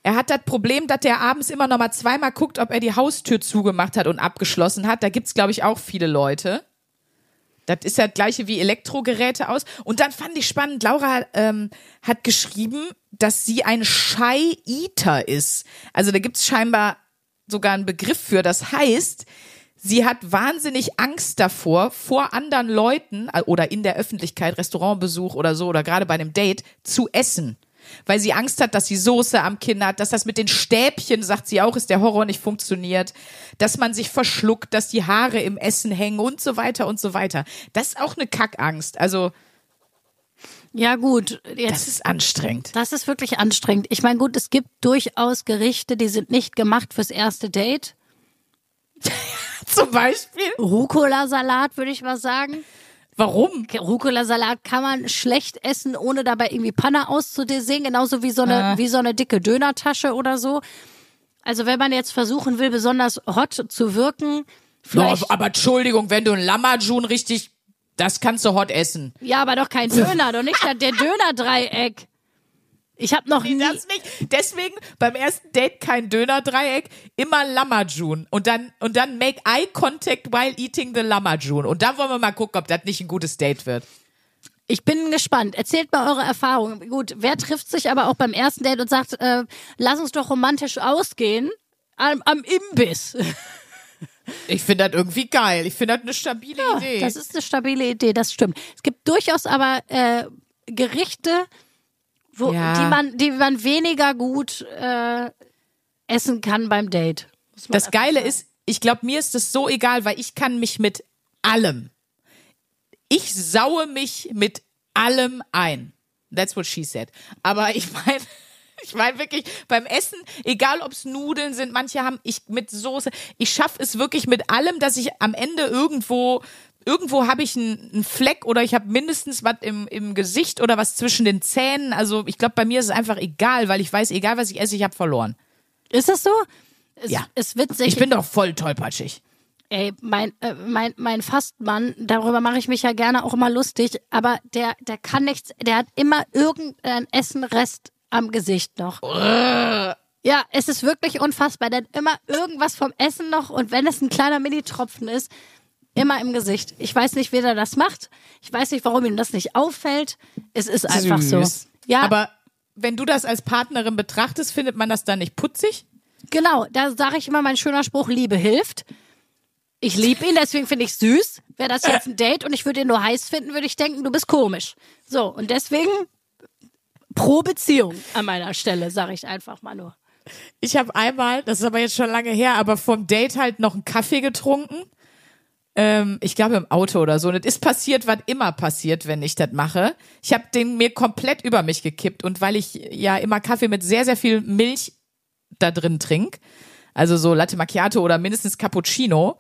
S2: er hat das Problem, dass der abends immer noch mal zweimal guckt, ob er die Haustür zugemacht hat und abgeschlossen hat. Da gibt's, glaube ich, auch viele Leute. Das ist ja das gleiche wie Elektrogeräte aus. Und dann fand ich spannend, Laura ähm, hat geschrieben, dass sie ein Shy Eater ist. Also da gibt's scheinbar sogar einen Begriff für. Das heißt, sie hat wahnsinnig Angst davor, vor anderen Leuten äh, oder in der Öffentlichkeit, Restaurantbesuch oder so oder gerade bei einem Date zu essen. Weil sie Angst hat, dass sie Soße am Kinn hat, dass das mit den Stäbchen, sagt sie auch, ist der Horror nicht funktioniert, dass man sich verschluckt, dass die Haare im Essen hängen und so weiter und so weiter. Das ist auch eine Kackangst. Also,
S1: Ja, gut.
S2: das
S1: Jetzt,
S2: ist anstrengend.
S1: das ist wirklich anstrengend. Ich meine, gut, es gibt durchaus Gerichte, die sind nicht gemacht fürs erste Date.
S2: Zum Beispiel.
S1: Rucola-Salat, würde ich mal sagen.
S2: Warum?
S1: Rucola-Salat kann man schlecht essen, ohne dabei irgendwie Panne auszusehen, genauso wie so eine,
S2: Ah.
S1: wie so eine dicke Dönertasche oder so. Also wenn man jetzt versuchen will, besonders hot zu wirken,
S2: No,
S1: vielleicht,
S2: aber Entschuldigung, wenn du ein Lamajun richtig, das kannst du hot essen.
S1: ja, aber doch kein Döner, doch nicht der Dönerdreieck. Ich habe noch nie,
S2: Das nicht. Deswegen beim ersten Date kein Döner-Dreieck, immer Lamajun. Und dann, und dann make eye contact while eating the Lamajun. Und dann wollen wir mal gucken, ob das nicht ein gutes Date wird.
S1: ich bin gespannt. Erzählt mal eure Erfahrungen. Gut, wer trifft sich aber auch beim ersten Date und sagt, äh, lass uns doch romantisch ausgehen am, am Imbiss.
S2: Ich finde das irgendwie geil. Ich finde das eine stabile Idee.
S1: Das ist eine stabile Idee, das stimmt. Es gibt durchaus aber äh, Gerichte, wo,
S2: Ja.
S1: die, man, die man weniger gut äh, essen kann beim Date.
S2: Das Geile
S1: sagen.
S2: ist, ich glaube, mir ist das so egal, weil ich kann mich mit allem. Ich saue mich mit allem ein. That's what she said. Aber ich meine, Ich meine wirklich, beim Essen, egal ob es Nudeln sind, manche haben ich mit Soße, ich schaffe es wirklich mit allem, dass ich am Ende irgendwo, irgendwo habe ich einen, einen Fleck oder ich habe mindestens was im, im Gesicht oder was zwischen den Zähnen. Also ich glaube, bei mir ist es einfach egal, weil ich weiß, egal was ich esse, ich habe verloren.
S1: Ist das so? Es,
S2: Ja.
S1: Ist witzig.
S2: Ich bin doch voll tollpatschig.
S1: Ey, mein, äh, mein, mein Fastmann, darüber mache ich mich ja gerne auch immer lustig, aber der, der kann nichts, der hat immer irgendeinen Essenrest am Gesicht noch. Ja, es ist wirklich unfassbar. Der hat immer irgendwas vom Essen noch und wenn es ein kleiner Mini-Tropfen ist, immer im Gesicht. Ich weiß nicht, wie der das macht. Ich weiß nicht, warum ihm das nicht auffällt. Es ist einfach so.
S2: Süß.
S1: Ja,
S2: Aber wenn du das als Partnerin betrachtest, findet man das dann nicht putzig?
S1: Genau, da sage ich immer mein schöner Spruch, Liebe hilft. Ich liebe ihn, deswegen finde ich süß. Wäre das jetzt ein Date und ich würde ihn nur heiß finden, würde ich denken, du bist komisch. So, und deswegen pro Beziehung an meiner Stelle, sage ich einfach mal nur.
S2: Ich habe einmal, das ist aber jetzt schon lange her, aber vom Date halt noch einen Kaffee getrunken. Ähm, ich glaube im Auto oder so. Und es ist passiert, was immer passiert, wenn ich das mache. Ich habe den mir komplett über mich gekippt. Und weil ich ja immer Kaffee mit sehr, sehr viel Milch da drin trink, also so Latte Macchiato oder mindestens Cappuccino,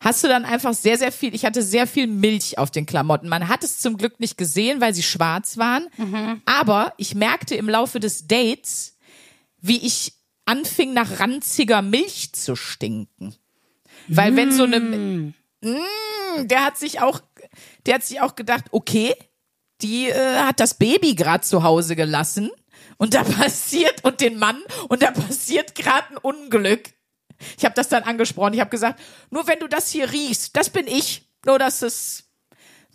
S2: hast du dann einfach sehr, sehr viel, ich hatte sehr viel Milch auf den Klamotten. Man hat es zum Glück nicht gesehen, weil sie schwarz waren. Aber ich merkte im Laufe des Dates, wie ich anfing nach ranziger Milch zu stinken. Weil wenn so eine, mm, der hat sich auch, der hat sich auch gedacht, okay, die äh, hat das Baby gerade zu Hause gelassen und da passiert und den Mann und da passiert gerade ein Unglück. Ich habe das dann angesprochen. Ich habe gesagt, nur wenn du das hier riechst, das bin ich. Nur dass es,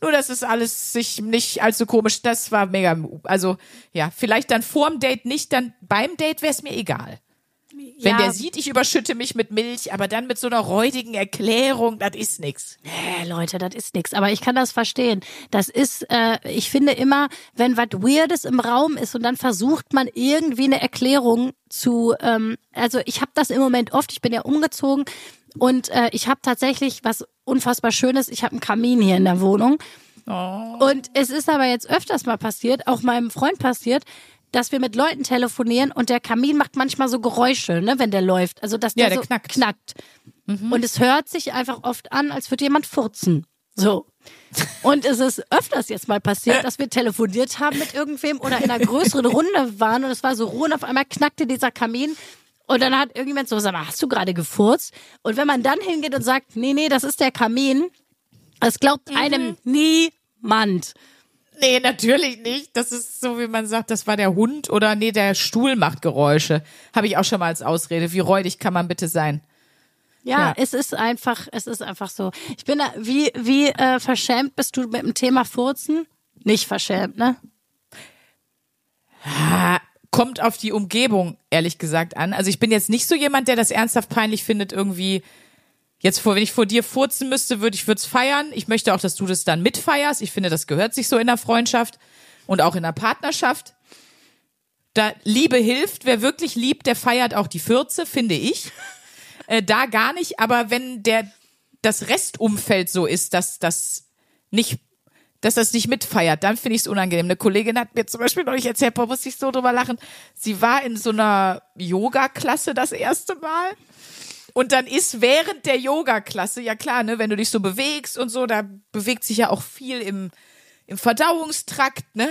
S2: nur dass es alles sich nicht allzu komisch. Das war mega. Also ja, vielleicht dann vorm Date nicht, dann beim Date wäre es mir egal. Wenn
S1: Ja.
S2: der sieht, ich überschütte mich mit Milch, aber dann mit so einer räudigen Erklärung, das ist nix.
S1: Äh, Leute, das ist nix. Aber ich kann das verstehen. Das ist, äh, ich finde immer, wenn was Weirdes im Raum ist und dann versucht man irgendwie eine Erklärung zu, ähm, also ich habe das im Moment oft, ich bin ja umgezogen und äh, ich habe tatsächlich was unfassbar Schönes, ich habe einen Kamin hier in der Wohnung. Und es ist aber jetzt öfters mal passiert, auch meinem Freund passiert, dass wir mit Leuten telefonieren und der Kamin macht manchmal so Geräusche, ne, wenn der läuft. Also dass der,
S2: Ja, der
S1: so
S2: knackt.
S1: knackt. Und es hört sich einfach oft an, als würde jemand furzen. So. Und es ist öfters jetzt mal passiert, dass wir telefoniert haben mit irgendwem oder in einer größeren Runde waren und es war so Ruhe und auf einmal knackte dieser Kamin. Und dann hat irgendjemand so, sag mal, hast du gerade gefurzt? Und wenn man dann hingeht und sagt, nee, nee, das ist der Kamin, das glaubt einem niemand.
S2: Nee, natürlich nicht. Das ist so, wie man sagt, das war der Hund oder nee, der Stuhl macht Geräusche. Habe ich auch schon mal als Ausrede. Wie räudig kann man bitte sein?
S1: Ja,
S2: Ja.
S1: es ist einfach, es ist einfach so. Ich bin da, wie, wie äh, verschämt bist du mit dem Thema Furzen? Nicht verschämt, ne?
S2: Ah, Kommt auf die Umgebung, ehrlich gesagt, an. Also ich bin jetzt nicht so jemand, der das ernsthaft peinlich findet, irgendwie. Jetzt vor, wenn ich vor dir furzen müsste, würde ich würd's feiern. Ich möchte auch, dass du das dann mitfeierst. Ich finde, das gehört sich so in der Freundschaft und auch in der Partnerschaft. Da Liebe hilft, wer wirklich liebt, der feiert auch die Fürze, finde ich. Äh, da gar nicht, aber wenn der das Restumfeld so ist, dass das nicht dass das nicht mitfeiert, dann finde ich es unangenehm. Eine Kollegin hat mir zum Beispiel neulich erzählt, boah, muss ich so drüber lachen. Sie war in so einer Yoga-Klasse das erste Mal. Und dann ist während der Yoga-Klasse, ja klar, ne, wenn du dich so bewegst und so, da bewegt sich ja auch viel im, im Verdauungstrakt, ne,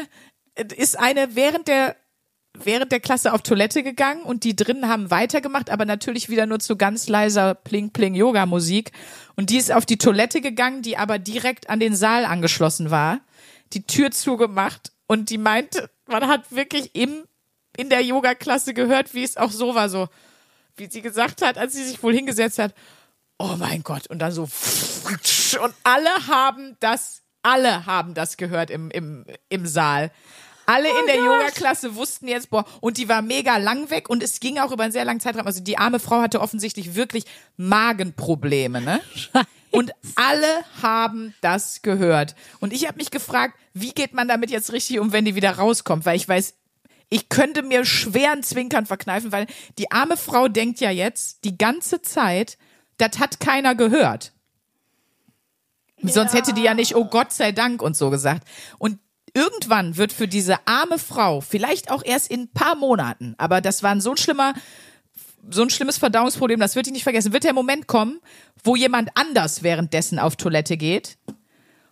S2: ist eine während der während der Klasse auf Toilette gegangen und die drinnen haben weitergemacht, aber natürlich wieder nur zu ganz leiser Pling-Pling-Yoga-Musik. Und die ist auf die Toilette gegangen, die aber direkt an den Saal angeschlossen war, die Tür zugemacht und die meinte, man hat wirklich im, in der Yoga-Klasse gehört, wie es auch so war, so, wie sie gesagt hat, als sie sich wohl hingesetzt hat, oh mein Gott, und dann so, und alle haben das, alle haben das gehört im, im, im Saal. Alle in der Yoga-Klasse wussten jetzt, boah, und die war mega lang weg und es ging auch über einen sehr langen Zeitraum. Also die arme Frau hatte offensichtlich wirklich Magenprobleme, ne? Und alle haben das gehört. Und ich habe mich gefragt, wie geht man damit jetzt richtig um, wenn die wieder rauskommt? Weil ich weiß, ich könnte mir schweren Zwinkern verkneifen, weil die arme Frau denkt ja jetzt die ganze Zeit, das hat keiner gehört. Sonst hätte die ja nicht, oh Gott sei Dank und so gesagt. Und irgendwann wird für diese arme Frau, vielleicht auch erst in ein paar Monaten, aber das war ein so ein schlimmer, so ein schlimmes Verdauungsproblem, das wird ich nicht vergessen, wird der Moment kommen, wo jemand anders währenddessen auf Toilette geht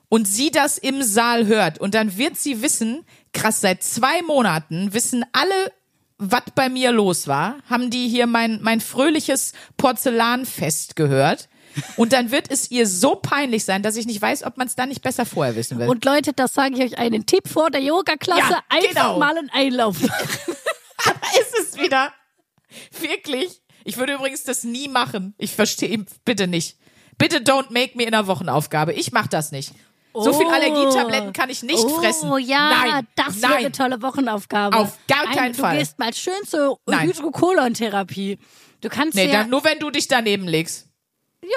S2: und sie das im Saal hört und dann wird sie wissen, krass, seit zwei Monaten wissen alle, was bei mir los war, haben die hier mein, mein fröhliches Porzellanfest gehört. Und dann wird es ihr so peinlich sein, dass ich nicht weiß, ob man es dann nicht besser vorher wissen will.
S1: Und Leute, das sage ich euch einen Tipp vor der Yoga-Klasse.
S2: Ja,
S1: einfach
S2: genau.
S1: mal einen Einlauf.
S2: ist es wieder. Wirklich. Ich würde übrigens das nie machen. Ich verstehe, bitte nicht. Bitte don't make me in einer Wochenaufgabe. Ich mach das nicht. So viel
S1: Oh.
S2: Allergietabletten kann ich nicht
S1: oh,
S2: fressen.
S1: Oh ja,
S2: Nein,
S1: das wäre
S2: nein.
S1: eine tolle Wochenaufgabe.
S2: Auf gar keinen
S1: Ein, du
S2: Fall.
S1: Du gehst mal schön zur. Hydrokolon-Therapie. Du kannst
S2: Nee,
S1: ja,
S2: dann nur wenn du dich daneben legst.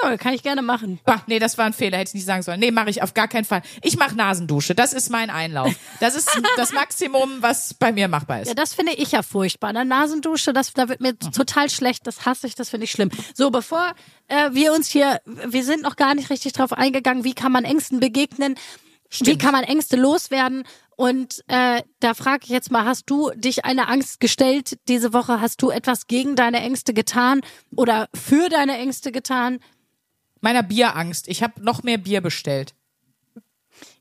S1: Ja, kann ich gerne machen.
S2: Bah, nee, das war ein Fehler, hätte ich nicht sagen sollen. Nee, mache ich auf gar keinen Fall. Ich mache Nasendusche, das ist mein Einlauf. Das ist das Maximum, was bei mir machbar ist.
S1: Ja, das finde ich ja furchtbar. Eine Nasendusche, das, da wird mir
S2: Mhm.
S1: total schlecht. Das hasse ich, das finde ich schlimm. So, bevor äh, wir uns hier, wir sind noch gar nicht richtig drauf eingegangen, wie kann man Ängsten begegnen, wie kann man Ängste loswerden. Und äh, da frage ich jetzt mal, hast du dich eine Angst gestellt diese Woche? Hast du etwas gegen deine Ängste getan oder für deine Ängste getan?
S2: Meiner Bierangst. Ich habe noch mehr Bier bestellt.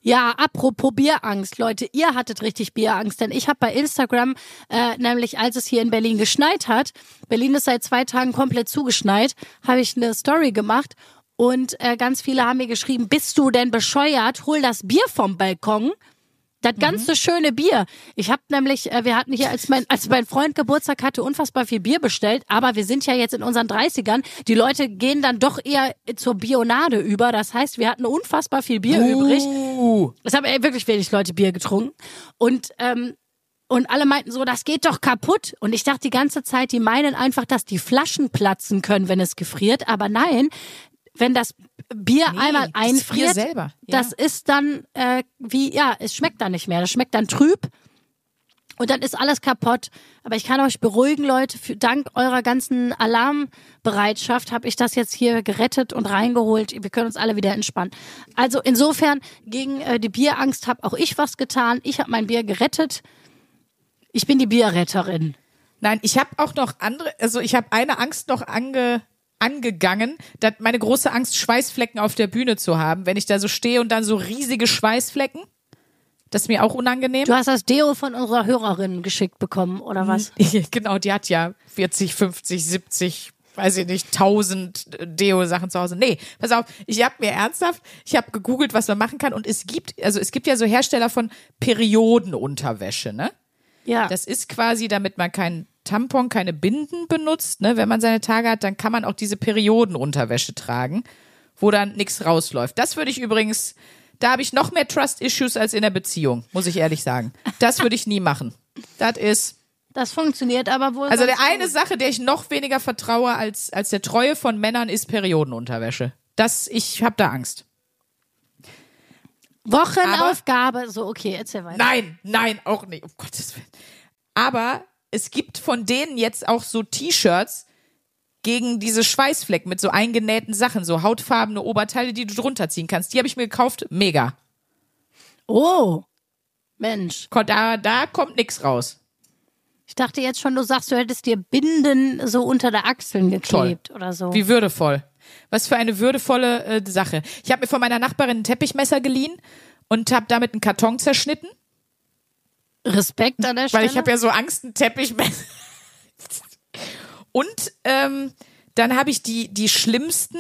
S1: Ja, apropos Bierangst, Leute, ihr hattet richtig Bierangst, denn ich habe bei Instagram, äh, nämlich als es hier in Berlin geschneit hat, Berlin ist seit zwei Tagen komplett zugeschneit, habe ich eine Story gemacht und äh, ganz viele haben mir geschrieben, bist du denn bescheuert? Hol das Bier vom Balkon. Das ganze schöne Bier. Ich habe nämlich, äh, wir hatten hier, als mein, als mein Freund Geburtstag hatte, unfassbar viel Bier bestellt, aber wir sind ja jetzt in unseren 30ern. Die Leute gehen dann doch eher zur Bionade über. Das heißt, wir hatten unfassbar viel Bier übrig.
S2: Uh,
S1: Es haben ey, wirklich wenig Leute Bier getrunken. Und, ähm, und alle meinten so, das geht doch kaputt. Und ich dachte die ganze Zeit, die meinen einfach, dass die Flaschen platzen können, wenn es gefriert. Aber nein, wenn das Bier
S2: Nee,
S1: einmal
S2: das
S1: einfriert,
S2: Bier selber, ja.
S1: das ist dann äh, wie, ja, es schmeckt dann nicht mehr. Das schmeckt dann trüb. Und dann ist alles kaputt. Aber ich kann euch beruhigen, Leute, für, dank eurer ganzen Alarmbereitschaft habe ich das jetzt hier gerettet und reingeholt. Wir können uns alle wieder entspannen. Also insofern gegen äh, die Bierangst habe auch ich was getan. Ich habe mein Bier gerettet. Ich bin die Bierretterin.
S2: Nein, ich habe auch noch andere, also ich habe eine Angst noch ange, angegangen, dass meine große Angst, Schweißflecken auf der Bühne zu haben, wenn ich da so stehe und dann so riesige Schweißflecken. Das ist mir auch unangenehm.
S1: Du hast das Deo von unserer Hörerin geschickt bekommen, oder was?
S2: genau, die hat ja 40, 50, 70, weiß ich nicht, 1000 Deo-Sachen zu Hause. Nee, pass auf, ich habe mir ernsthaft, ich habe gegoogelt, was man machen kann und es gibt, also es gibt ja so Hersteller von Periodenunterwäsche, ne?
S1: Ja.
S2: Das ist quasi, damit man keinen Tampon, keine Binden benutzt, ne? Wenn man seine Tage hat, dann kann man auch diese Periodenunterwäsche tragen, wo dann nichts rausläuft. Das würde ich übrigens, da habe ich noch mehr Trust-Issues als in der Beziehung, muss ich ehrlich sagen. Das würde ich nie machen. Das ist,
S1: das funktioniert aber wohl.
S2: also der eine
S1: gut.
S2: Sache, der ich noch weniger vertraue als, als der Treue von Männern, ist Periodenunterwäsche. Das, ich habe da Angst.
S1: Wochenaufgabe. So, okay, erzähl weiter.
S2: Nein, nein, auch nicht, um Gottes Willen. Aber es gibt von denen jetzt auch so T-Shirts gegen diese Schweißflecken mit so eingenähten Sachen, so hautfarbene Oberteile, die du drunter ziehen kannst. Die habe ich mir gekauft, mega.
S1: Oh, Mensch.
S2: Da, da kommt nix raus.
S1: Ich dachte jetzt schon, du sagst, du hättest dir Binden so unter der Achseln geklebt oder so.
S2: Wie würdevoll. Was für eine würdevolle äh, Sache. Ich habe mir von meiner Nachbarin ein Teppichmesser geliehen und habe damit einen Karton zerschnitten,
S1: Respekt an der Stelle.
S2: weil ich habe ja so Angst, ein Teppichmesser. Und ähm, dann habe ich die, die schlimmsten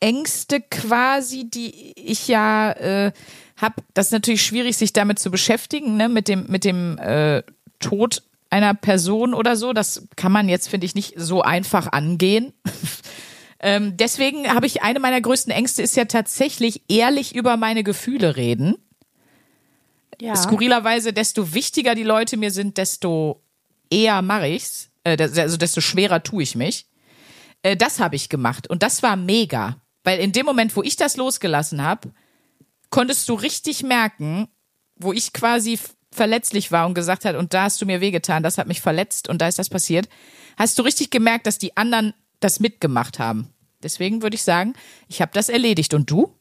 S2: Ängste quasi, die ich ja äh, habe. Das ist natürlich schwierig, sich damit zu beschäftigen, ne? mit dem, mit dem äh, Tod einer Person oder so. Das kann man jetzt, finde ich, nicht so einfach angehen. ähm, deswegen habe ich eine meiner größten Ängste ist ja tatsächlich ehrlich über meine Gefühle reden
S1: ja.
S2: skurrilerweise, desto wichtiger die Leute mir sind, desto eher mache ich's. Äh, also desto schwerer tue ich mich. Äh, das habe ich gemacht und das war mega, weil in dem Moment, wo ich das losgelassen habe, konntest du richtig merken, wo ich quasi verletzlich war und gesagt hat, und da hast du mir wehgetan, das hat mich verletzt und da ist das passiert, hast du richtig gemerkt, dass die anderen das mitgemacht haben. Deswegen würde ich sagen, ich habe das erledigt. Und du?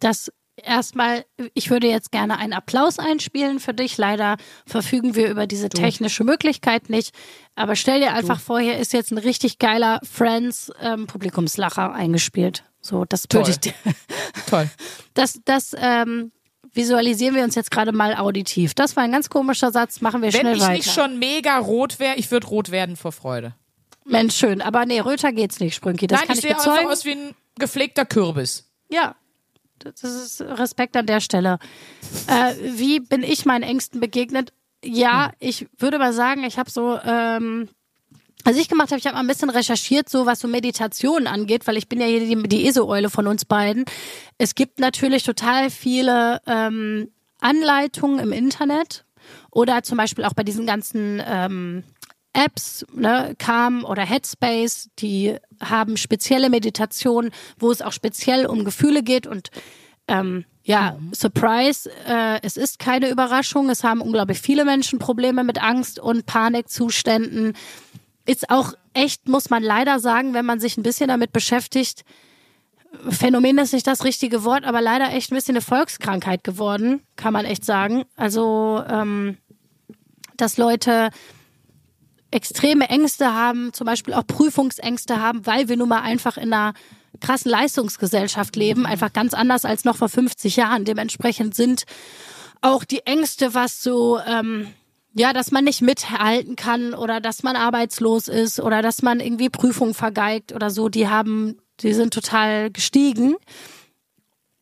S1: Das erstmal, ich würde jetzt gerne einen Applaus einspielen für dich. Leider verfügen wir über diese technische Möglichkeit nicht. Aber stell dir einfach vor, hier ist jetzt ein richtig geiler Friends ähm, Publikumslacher eingespielt. So, das würde ich dir.
S2: Toll.
S1: Das, das ähm, visualisieren wir uns jetzt gerade mal auditiv. Das war ein ganz komischer Satz. Machen wir
S2: Wenn
S1: schnell
S2: ich
S1: weiter.
S2: nicht schon mega rot wäre, ich würde rot werden vor Freude.
S1: Mensch, schön. Aber nee, röter geht's nicht, Sprünki. Das
S2: Nein,
S1: kann
S2: ich
S1: ich,
S2: sehe
S1: bezeugen.
S2: einfach aus wie ein gepflegter Kürbis.
S1: Ja, das ist Respekt an der Stelle. Äh, wie bin ich meinen Ängsten begegnet? Ja, ich würde mal sagen, ich habe so, ähm, was ich gemacht habe, ich habe mal ein bisschen recherchiert, so was so Meditation angeht, weil ich bin ja hier die, die ESO-Eule von uns beiden. Es gibt natürlich total viele ähm, Anleitungen im Internet oder zum Beispiel auch bei diesen ganzen ähm, Apps, ne, Calm oder Headspace, die haben spezielle Meditationen, wo es auch speziell um Gefühle geht und ähm, ja, Surprise, äh, es ist keine Überraschung. Es haben unglaublich viele Menschen Probleme mit Angst und Panikzuständen. Ist auch echt, muss man leider sagen, wenn man sich ein bisschen damit beschäftigt, Phänomen ist nicht das richtige Wort, aber leider echt ein bisschen eine Volkskrankheit geworden, kann man echt sagen. Also, ähm, dass Leute extreme Ängste haben, zum Beispiel auch Prüfungsängste haben, weil wir nun mal einfach in einer krassen Leistungsgesellschaft leben, einfach ganz anders als noch vor 50 Jahren. Dementsprechend sind auch die Ängste, was so, ähm, ja, dass man nicht mithalten kann oder dass man arbeitslos ist oder dass man irgendwie Prüfungen vergeigt oder so, die haben, die sind total gestiegen.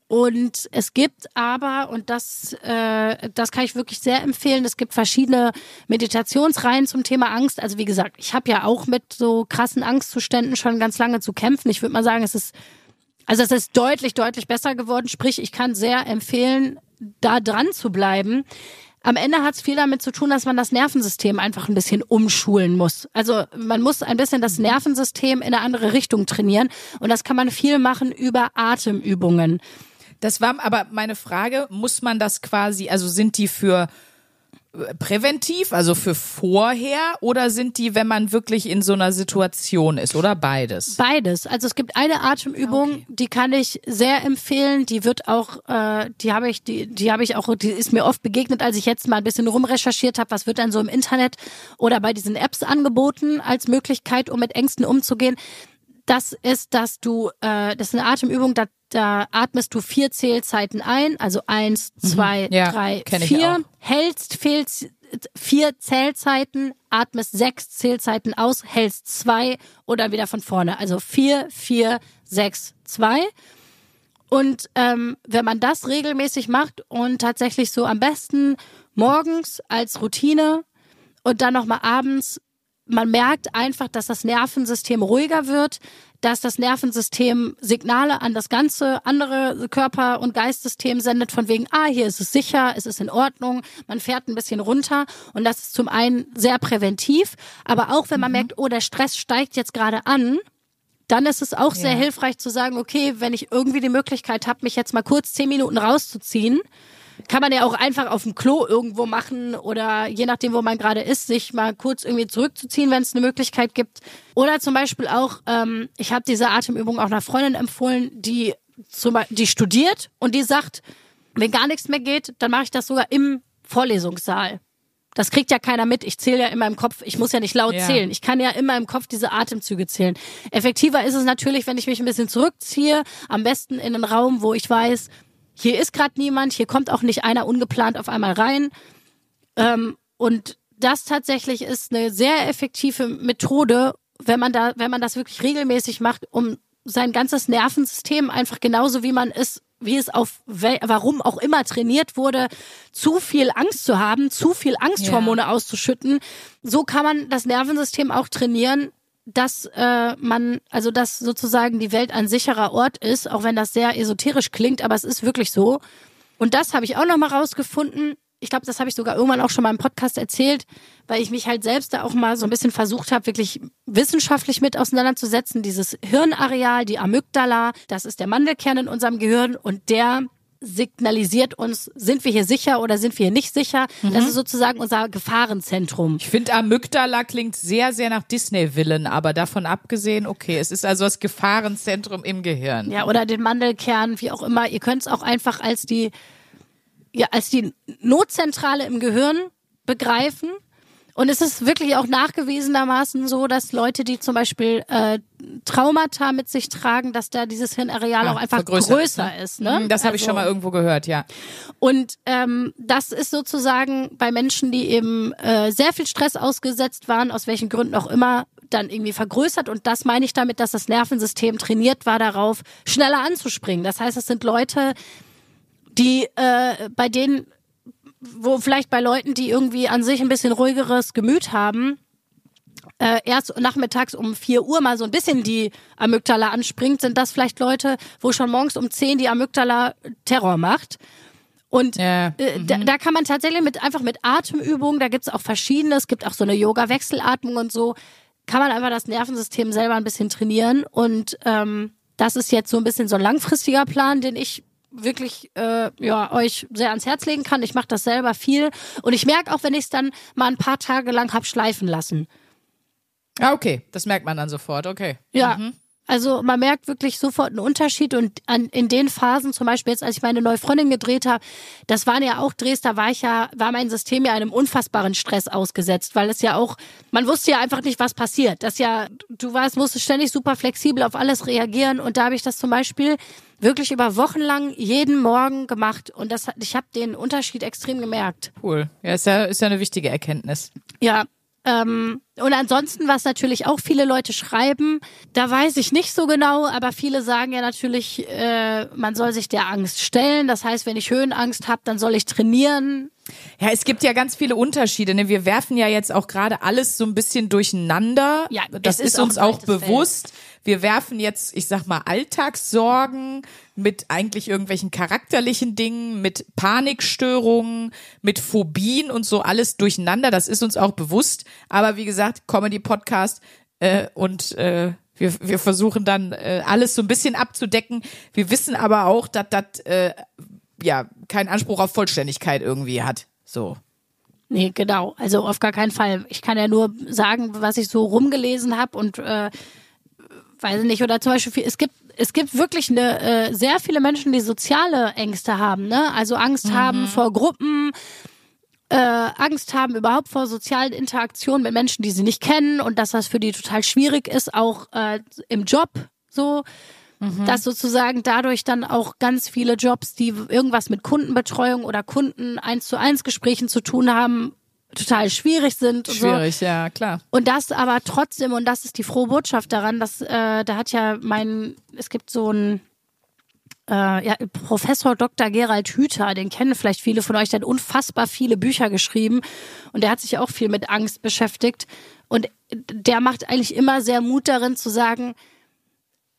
S1: Und es gibt aber, und das, äh, das kann ich wirklich sehr empfehlen, es gibt verschiedene Meditationsreihen zum Thema Angst. Also wie gesagt, ich habe ja auch mit so krassen Angstzuständen schon ganz lange zu kämpfen. Ich würde mal sagen, es ist, also es ist deutlich, deutlich besser geworden. Sprich, ich kann sehr empfehlen, da dran zu bleiben. Am Ende hat es viel damit zu tun, dass man das Nervensystem einfach ein bisschen umschulen muss. Also man muss ein bisschen das Nervensystem in eine andere Richtung trainieren. Und das kann man viel machen über Atemübungen.
S2: Das war aber meine Frage, muss man das quasi, also sind die für äh, präventiv, also für vorher oder sind die, wenn man wirklich in so einer Situation ist oder beides?
S1: Beides. Also es gibt eine Atemübung, die kann ich sehr empfehlen. Die wird auch, äh, die habe ich, die, die habe ich auch, die ist mir oft begegnet, als ich jetzt mal ein bisschen rumrecherchiert habe, was wird dann so im Internet oder bei diesen Apps angeboten als Möglichkeit, um mit Ängsten umzugehen. Das ist, dass du, äh, das ist eine Atemübung, da, da atmest du vier Zählzeiten ein, also eins, zwei,
S2: Ja,
S1: drei, vier, hältst fehl, vier Zählzeiten, atmest sechs Zählzeiten aus, hältst zwei oder wieder von vorne. Also vier, vier, sechs, zwei. Und ähm, wenn man das regelmäßig macht und tatsächlich so am besten morgens als Routine und dann nochmal abends, man merkt einfach, dass das Nervensystem ruhiger wird, dass das Nervensystem Signale an das ganze andere Körper- und Geistsystem sendet, von wegen, ah, hier ist es sicher, es ist in Ordnung, man fährt ein bisschen runter und das ist zum einen sehr präventiv, aber auch wenn man merkt, oh, der Stress steigt jetzt gerade an, dann ist es auch sehr
S2: Ja.
S1: hilfreich zu sagen, okay, wenn ich irgendwie die Möglichkeit habe, mich jetzt mal kurz zehn Minuten rauszuziehen, kann man ja auch einfach auf dem Klo irgendwo machen oder je nachdem, wo man gerade ist, sich mal kurz irgendwie zurückzuziehen, wenn es eine Möglichkeit gibt. Oder zum Beispiel auch, ähm, ich habe diese Atemübung auch einer Freundin empfohlen, die zum die studiert und die sagt, wenn gar nichts mehr geht, dann mache ich das sogar im Vorlesungssaal. Das kriegt ja keiner mit. Ich zähle ja immer im Kopf. Ich muss ja nicht laut
S2: Ja.
S1: zählen. Ich kann ja immer im Kopf diese Atemzüge zählen. Effektiver ist es natürlich, wenn ich mich ein bisschen zurückziehe. Am besten in einen Raum, wo ich weiß, hier ist gerade niemand, hier kommt auch nicht einer ungeplant auf einmal rein. Ähm, und das tatsächlich ist eine sehr effektive Methode, wenn man da, wenn man das wirklich regelmäßig macht, um sein ganzes Nervensystem einfach genauso wie man es, wie es auf warum auch immer trainiert wurde, zu viel Angst zu haben, zu viel Angsthormone auszuschütten. So kann man das Nervensystem auch trainieren, dass äh, man, also dass sozusagen die Welt ein sicherer Ort ist, auch wenn das sehr esoterisch klingt, aber es ist wirklich so. Und das habe ich auch nochmal rausgefunden. Ich glaube, das habe ich sogar irgendwann auch schon mal im Podcast erzählt, weil ich mich halt selbst da auch mal so ein bisschen versucht habe, wirklich wissenschaftlich mit auseinanderzusetzen. Dieses Hirnareal, die Amygdala, das ist der Mandelkern in unserem Gehirn und der signalisiert uns, sind wir hier sicher oder sind wir hier nicht sicher. Das ist sozusagen unser Gefahrenzentrum.
S2: Ich finde, Amygdala klingt sehr, sehr nach Disney-Villen, aber davon abgesehen, okay, es ist also das Gefahrenzentrum im Gehirn.
S1: Ja, oder den Mandelkern, wie auch immer. Ihr könnt es auch einfach als die, ja, als die Notzentrale im Gehirn begreifen. Und es ist wirklich auch nachgewiesenermaßen so, dass Leute, die zum Beispiel äh, Traumata mit sich tragen, dass da dieses Hirnareal
S2: Ah,
S1: auch einfach größer
S2: ist,
S1: ist. Ne?
S2: Hm, Das habe ich
S1: Also-
S2: schon mal irgendwo gehört, ja.
S1: Und ähm, das ist sozusagen bei Menschen, die eben äh, sehr viel Stress ausgesetzt waren, aus welchen Gründen auch immer, dann irgendwie vergrößert. Und das meine ich damit, dass das Nervensystem trainiert war, darauf schneller anzuspringen. Das heißt, es sind Leute, die äh, bei denen, wo vielleicht bei Leuten, die irgendwie an sich ein bisschen ruhigeres Gemüt haben, äh, erst nachmittags um 4 Uhr mal so ein bisschen die Amygdala anspringt, sind das vielleicht Leute, wo schon morgens um 10 die Amygdala Terror macht. Und
S2: Ja,
S1: äh, da, da kann man tatsächlich mit einfach mit Atemübungen, da gibt's auch verschiedene, es gibt auch so eine Yoga-Wechselatmung und so, kann man einfach das Nervensystem selber ein bisschen trainieren. Und ähm, das ist jetzt so ein bisschen so ein langfristiger Plan, den ich wirklich äh, ja euch sehr ans Herz legen kann. Ich mache das selber viel und ich merke auch, wenn ich es dann mal ein paar Tage lang hab schleifen lassen.
S2: Ah, okay, das merkt man dann sofort, okay.
S1: Ja. Also man merkt wirklich sofort einen Unterschied und an, in den Phasen, zum Beispiel jetzt, als ich meine neue Freundin gedreht habe, das waren ja auch Drehs, da war ich ja, war mein System ja einem unfassbaren Stress ausgesetzt, weil es ja auch, man wusste ja einfach nicht, was passiert. Das ja, du warst, musstest ständig super flexibel auf alles reagieren und da habe ich das zum Beispiel wirklich über Wochen lang jeden Morgen gemacht und das, hat- ich habe den Unterschied extrem gemerkt.
S2: Cool. Ja, ist ja, ist ja eine wichtige Erkenntnis.
S1: Ja. Ähm, und ansonsten, was natürlich auch viele Leute schreiben, da weiß ich nicht so genau, aber viele sagen ja natürlich, äh, man soll sich der Angst stellen. Das heißt, wenn ich Höhenangst habe, dann soll ich trainieren.
S2: Ja, es gibt ja ganz viele Unterschiede. Ne? Wir werfen ja jetzt auch gerade alles so ein bisschen durcheinander.
S1: Ja,
S2: das ist,
S1: ist auch
S2: uns
S1: ein
S2: auch
S1: weites Feld.
S2: Wir werfen jetzt, ich sag mal, Alltagssorgen mit eigentlich irgendwelchen charakterlichen Dingen, mit Panikstörungen, mit Phobien und so alles durcheinander. Das ist uns auch bewusst. Aber wie gesagt, Comedy-Podcast äh, und äh, wir, wir versuchen dann äh, alles so ein bisschen abzudecken. Wir wissen aber auch, dass das äh, ja keinen Anspruch auf Vollständigkeit irgendwie hat. So.
S1: Nee, genau. Also auf gar keinen Fall. Ich kann ja nur sagen, was ich so rumgelesen habe und äh, weiß nicht, oder zum Beispiel, es gibt es gibt wirklich eine, äh, sehr viele Menschen, die soziale Ängste haben, ne? Also Angst haben vor Gruppen, äh, Angst haben überhaupt vor sozialen Interaktionen mit Menschen, die sie nicht kennen und dass das für die total schwierig ist, auch äh, im Job so. Dass sozusagen dadurch dann auch ganz viele Jobs, die irgendwas mit Kundenbetreuung oder Kunden eins zu eins Gesprächen zu tun haben, total schwierig sind. Und So.
S2: Schwierig, ja, klar.
S1: Und das aber trotzdem, und das ist die frohe Botschaft daran, dass äh, da hat ja mein, es gibt so ein äh, ja, Professor Dr. Gerald Hüther, den kennen vielleicht viele von euch, der hat unfassbar viele Bücher geschrieben und der hat sich auch viel mit Angst beschäftigt. Und der macht eigentlich immer sehr Mut darin zu sagen,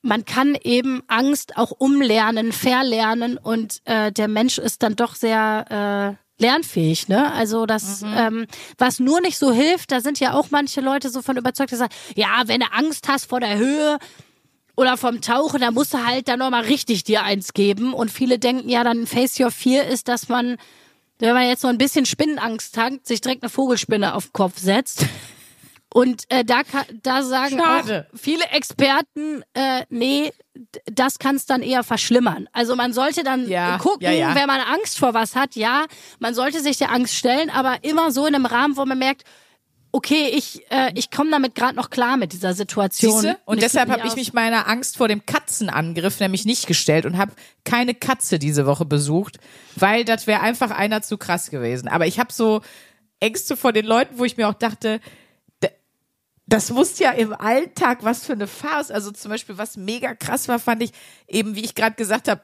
S1: man kann eben Angst auch umlernen, verlernen und äh, der Mensch ist dann doch sehr äh, lernfähig, ne? Also das, ähm, was nur nicht so hilft, da sind ja auch manche Leute so von überzeugt, die sagen, ja, wenn du Angst hast vor der Höhe oder vom Tauchen, dann musst du halt da nochmal richtig dir eins geben. Und viele denken ja dann, Face Your Fear ist, dass man, wenn man jetzt so ein bisschen Spinnenangst hat, sich direkt eine Vogelspinne auf den Kopf setzt. Und äh, da, da sagen
S2: Schade.
S1: auch viele Experten, äh, nee, das kann es dann eher verschlimmern. Also man sollte dann
S2: Ja,
S1: gucken,
S2: ja, ja.
S1: wenn man Angst vor was hat, ja, man sollte sich der Angst stellen, aber immer so in einem Rahmen, wo man merkt, okay, ich, äh, ich komme damit gerade noch klar mit dieser Situation.
S2: Siehste? Und
S1: ich
S2: deshalb habe ich mich meiner Angst vor dem Katzenangriff nämlich nicht gestellt und habe keine Katze diese Woche besucht, weil das wäre einfach einer zu krass gewesen. Aber ich habe so Ängste vor den Leuten, wo ich mir auch dachte, das muss ja im Alltag was für eine Farce. Also zum Beispiel, was mega krass war, fand ich eben, wie ich gerade gesagt habe,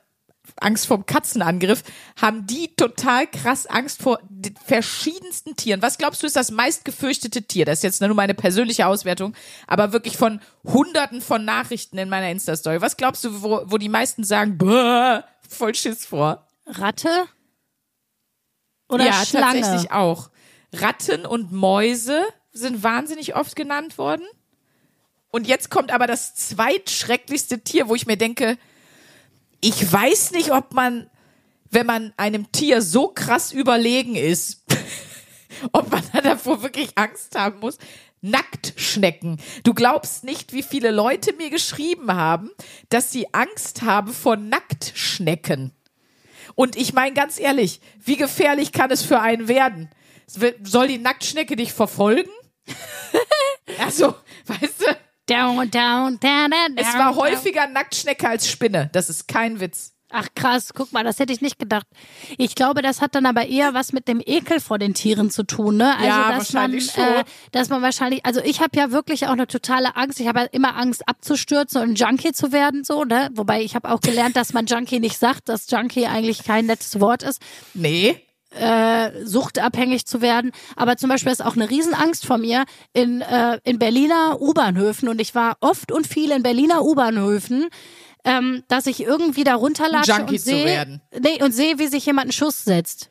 S2: Angst vor dem Katzenangriff, haben die total krass Angst vor den verschiedensten Tieren. Was glaubst du ist das meist gefürchtete Tier? Das ist jetzt nur meine persönliche Auswertung, aber wirklich von hunderten von Nachrichten in meiner Insta-Story. Was glaubst du, wo, wo die meisten sagen, voll Schiss vor?
S1: Ratte oder
S2: ja,
S1: Schlange?
S2: tatsächlich auch. Ratten und Mäuse sind wahnsinnig oft genannt worden. Und jetzt kommt aber das zweitschrecklichste Tier, wo ich mir denke, ich weiß nicht, ob man wenn man einem Tier so krass überlegen ist, ob man da davor wirklich Angst haben muss. Nacktschnecken. Du glaubst nicht, wie viele Leute mir geschrieben haben, dass sie Angst haben vor Nacktschnecken. Und ich meine ganz ehrlich, wie gefährlich kann es für einen werden? Soll die Nacktschnecke dich verfolgen? also, weißt du,
S1: Down, down, down, down,
S2: es war häufiger Nacktschnecke als Spinne. Das ist kein Witz.
S1: Ach krass, guck mal, das hätte ich nicht gedacht. Ich glaube, das hat dann aber eher was mit dem Ekel vor den Tieren zu tun, ne? Also
S2: Ja,
S1: dass man. Äh, dass man wahrscheinlich, also ich habe ja wirklich auch eine totale Angst. Ich habe ja immer Angst abzustürzen und Junkie zu werden, so, ne? Wobei ich habe auch gelernt, dass man Junkie nicht sagt, dass Junkie eigentlich kein nettes Wort ist.
S2: Nee.
S1: Äh, suchtabhängig zu werden. Aber zum Beispiel ist auch eine Riesenangst von mir in, äh, in Berliner U-Bahnhöfen und ich war oft und viel in Berliner U-Bahnhöfen, ähm, dass ich irgendwie da runterlatsche
S2: Junkie
S1: und
S2: zu
S1: sehe,
S2: werden.
S1: nee, und sehe, wie sich jemand einen Schuss setzt.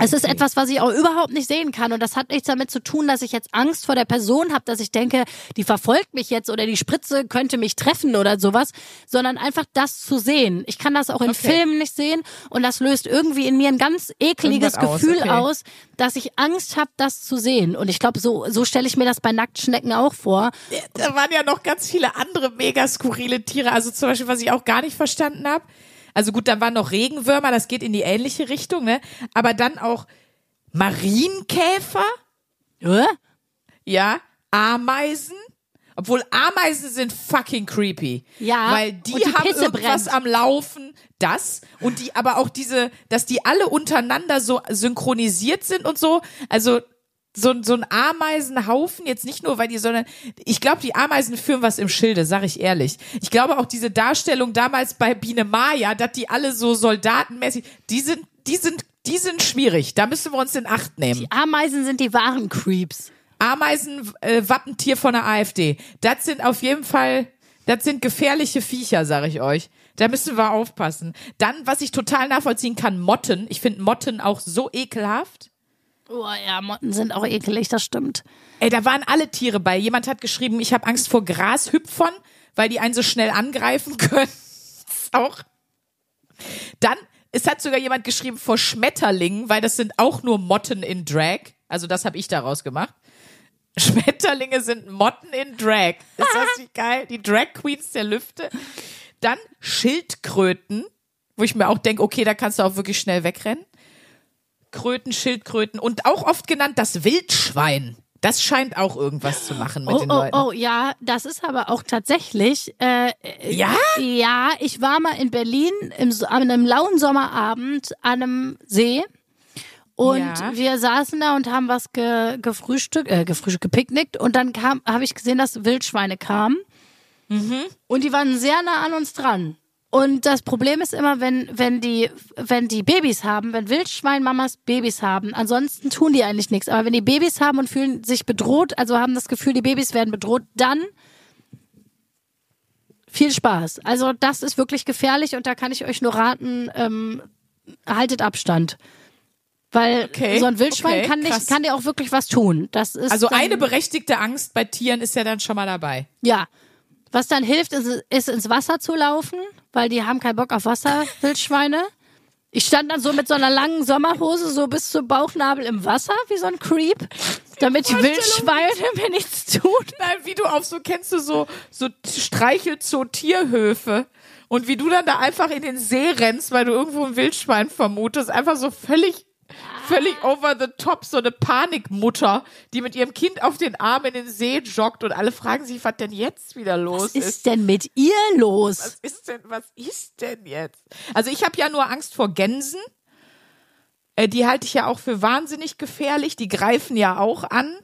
S1: Es ist etwas, was ich auch überhaupt nicht sehen kann. Und das hat nichts damit zu tun, dass ich jetzt Angst vor der Person habe, dass ich denke, die verfolgt mich jetzt oder die Spritze könnte mich treffen oder sowas, sondern einfach das zu sehen. Ich kann das auch in
S2: Okay.
S1: Filmen nicht sehen und das löst irgendwie in mir ein ganz ekliges
S2: Irgendwas aus,
S1: Gefühl
S2: okay.
S1: aus, dass ich Angst habe, das zu sehen. Und ich glaube, so, so stelle ich mir das bei Nacktschnecken auch vor.
S2: Da waren ja noch ganz viele andere mega skurrile Tiere. Also zum Beispiel, was ich auch gar nicht verstanden habe. Also gut, dann waren noch Regenwürmer, das geht in die ähnliche Richtung, ne? Aber dann auch Marienkäfer,
S1: Hä?
S2: ja, Ameisen. Obwohl Ameisen sind fucking creepy.
S1: Ja,
S2: Weil die,
S1: die
S2: haben
S1: Pisse
S2: irgendwas
S1: brennt.
S2: am Laufen. Das. Und die, aber auch diese, dass die alle untereinander so synchronisiert sind und so. Also, so, so ein Ameisenhaufen, jetzt nicht nur, weil die, sondern ich glaube, die Ameisen führen was im Schilde, sag ich ehrlich. Ich glaube auch diese Darstellung damals bei Biene Maya, dass die alle so soldatenmäßig, die sind, die sind, die sind schwierig. Da müssen wir uns in Acht nehmen.
S1: Ameisen sind die wahren Creeps.
S2: Ameisen, äh, Wappentier von der AfD. Das sind auf jeden Fall, das sind gefährliche Viecher, sag ich euch. Da müssen wir aufpassen. Dann, was ich total nachvollziehen kann, Motten. Ich finde Motten auch so ekelhaft.
S1: Oh ja, Motten sind auch ekelig, das stimmt.
S2: Ey, da waren alle Tiere bei. Jemand hat geschrieben, ich habe Angst vor Grashüpfern, weil die einen so schnell angreifen können. ist auch. Dann, es hat sogar jemand geschrieben vor Schmetterlingen, weil das sind auch nur Motten in Drag. Also das habe ich daraus gemacht. Schmetterlinge sind Motten in Drag. Ist das nicht geil? Die Drag Queens der Lüfte. Dann Schildkröten, wo ich mir auch denke, okay, da kannst du auch wirklich schnell wegrennen. Kröten, Schildkröten und auch oft genannt das Wildschwein. Das scheint auch irgendwas zu machen mit
S1: Oh,
S2: den
S1: oh,
S2: Leuten.
S1: oh, ja, das ist aber auch tatsächlich. Äh,
S2: Ja?
S1: ja, ich war mal in Berlin im, an einem lauen Sommerabend an einem See. Und
S2: Ja.
S1: wir saßen da und haben was ge, gefrühstückt, äh, gefrühstückt, gepicknickt. Und dann kam, habe ich gesehen, dass Wildschweine kamen.
S2: Mhm.
S1: Und die waren sehr nah an uns dran. Und das Problem ist immer, wenn, wenn die, wenn die Babys haben, wenn Wildschweinmamas Babys haben, ansonsten tun die eigentlich nichts. Aber wenn die Babys haben und fühlen sich bedroht, also haben das Gefühl, die Babys werden bedroht, dann viel Spaß. Also das ist wirklich gefährlich und da kann ich euch nur raten, ähm, haltet Abstand. Weil
S2: Okay,
S1: so ein Wildschwein
S2: okay,
S1: kann nicht,
S2: krass.
S1: kann dir auch wirklich was tun. Das ist
S2: Also eine berechtigte Angst bei Tieren ist ja dann schon mal dabei.
S1: ja. Was dann hilft, ist, ist ins Wasser zu laufen, weil die haben keinen Bock auf Wasser, Wildschweine. Ich stand dann so mit so einer langen Sommerhose so bis zum Bauchnabel im Wasser, wie so ein Creep, damit die Wildschweine mir nichts tun.
S2: Nein, wie du auf so, kennst du so, so Streichelzoo Tierhöfe und wie du dann da einfach in den See rennst, weil du irgendwo ein Wildschwein vermutest, einfach so völlig, völlig over the top, so eine Panikmutter, die mit ihrem Kind auf den Arm in den See joggt und alle fragen sich, was denn jetzt wieder los
S1: Was ist denn mit ihr los?
S2: was ist denn, was ist denn jetzt? Also ich habe ja nur Angst vor Gänsen. Äh, die halte ich ja auch für wahnsinnig gefährlich. Die greifen ja auch an.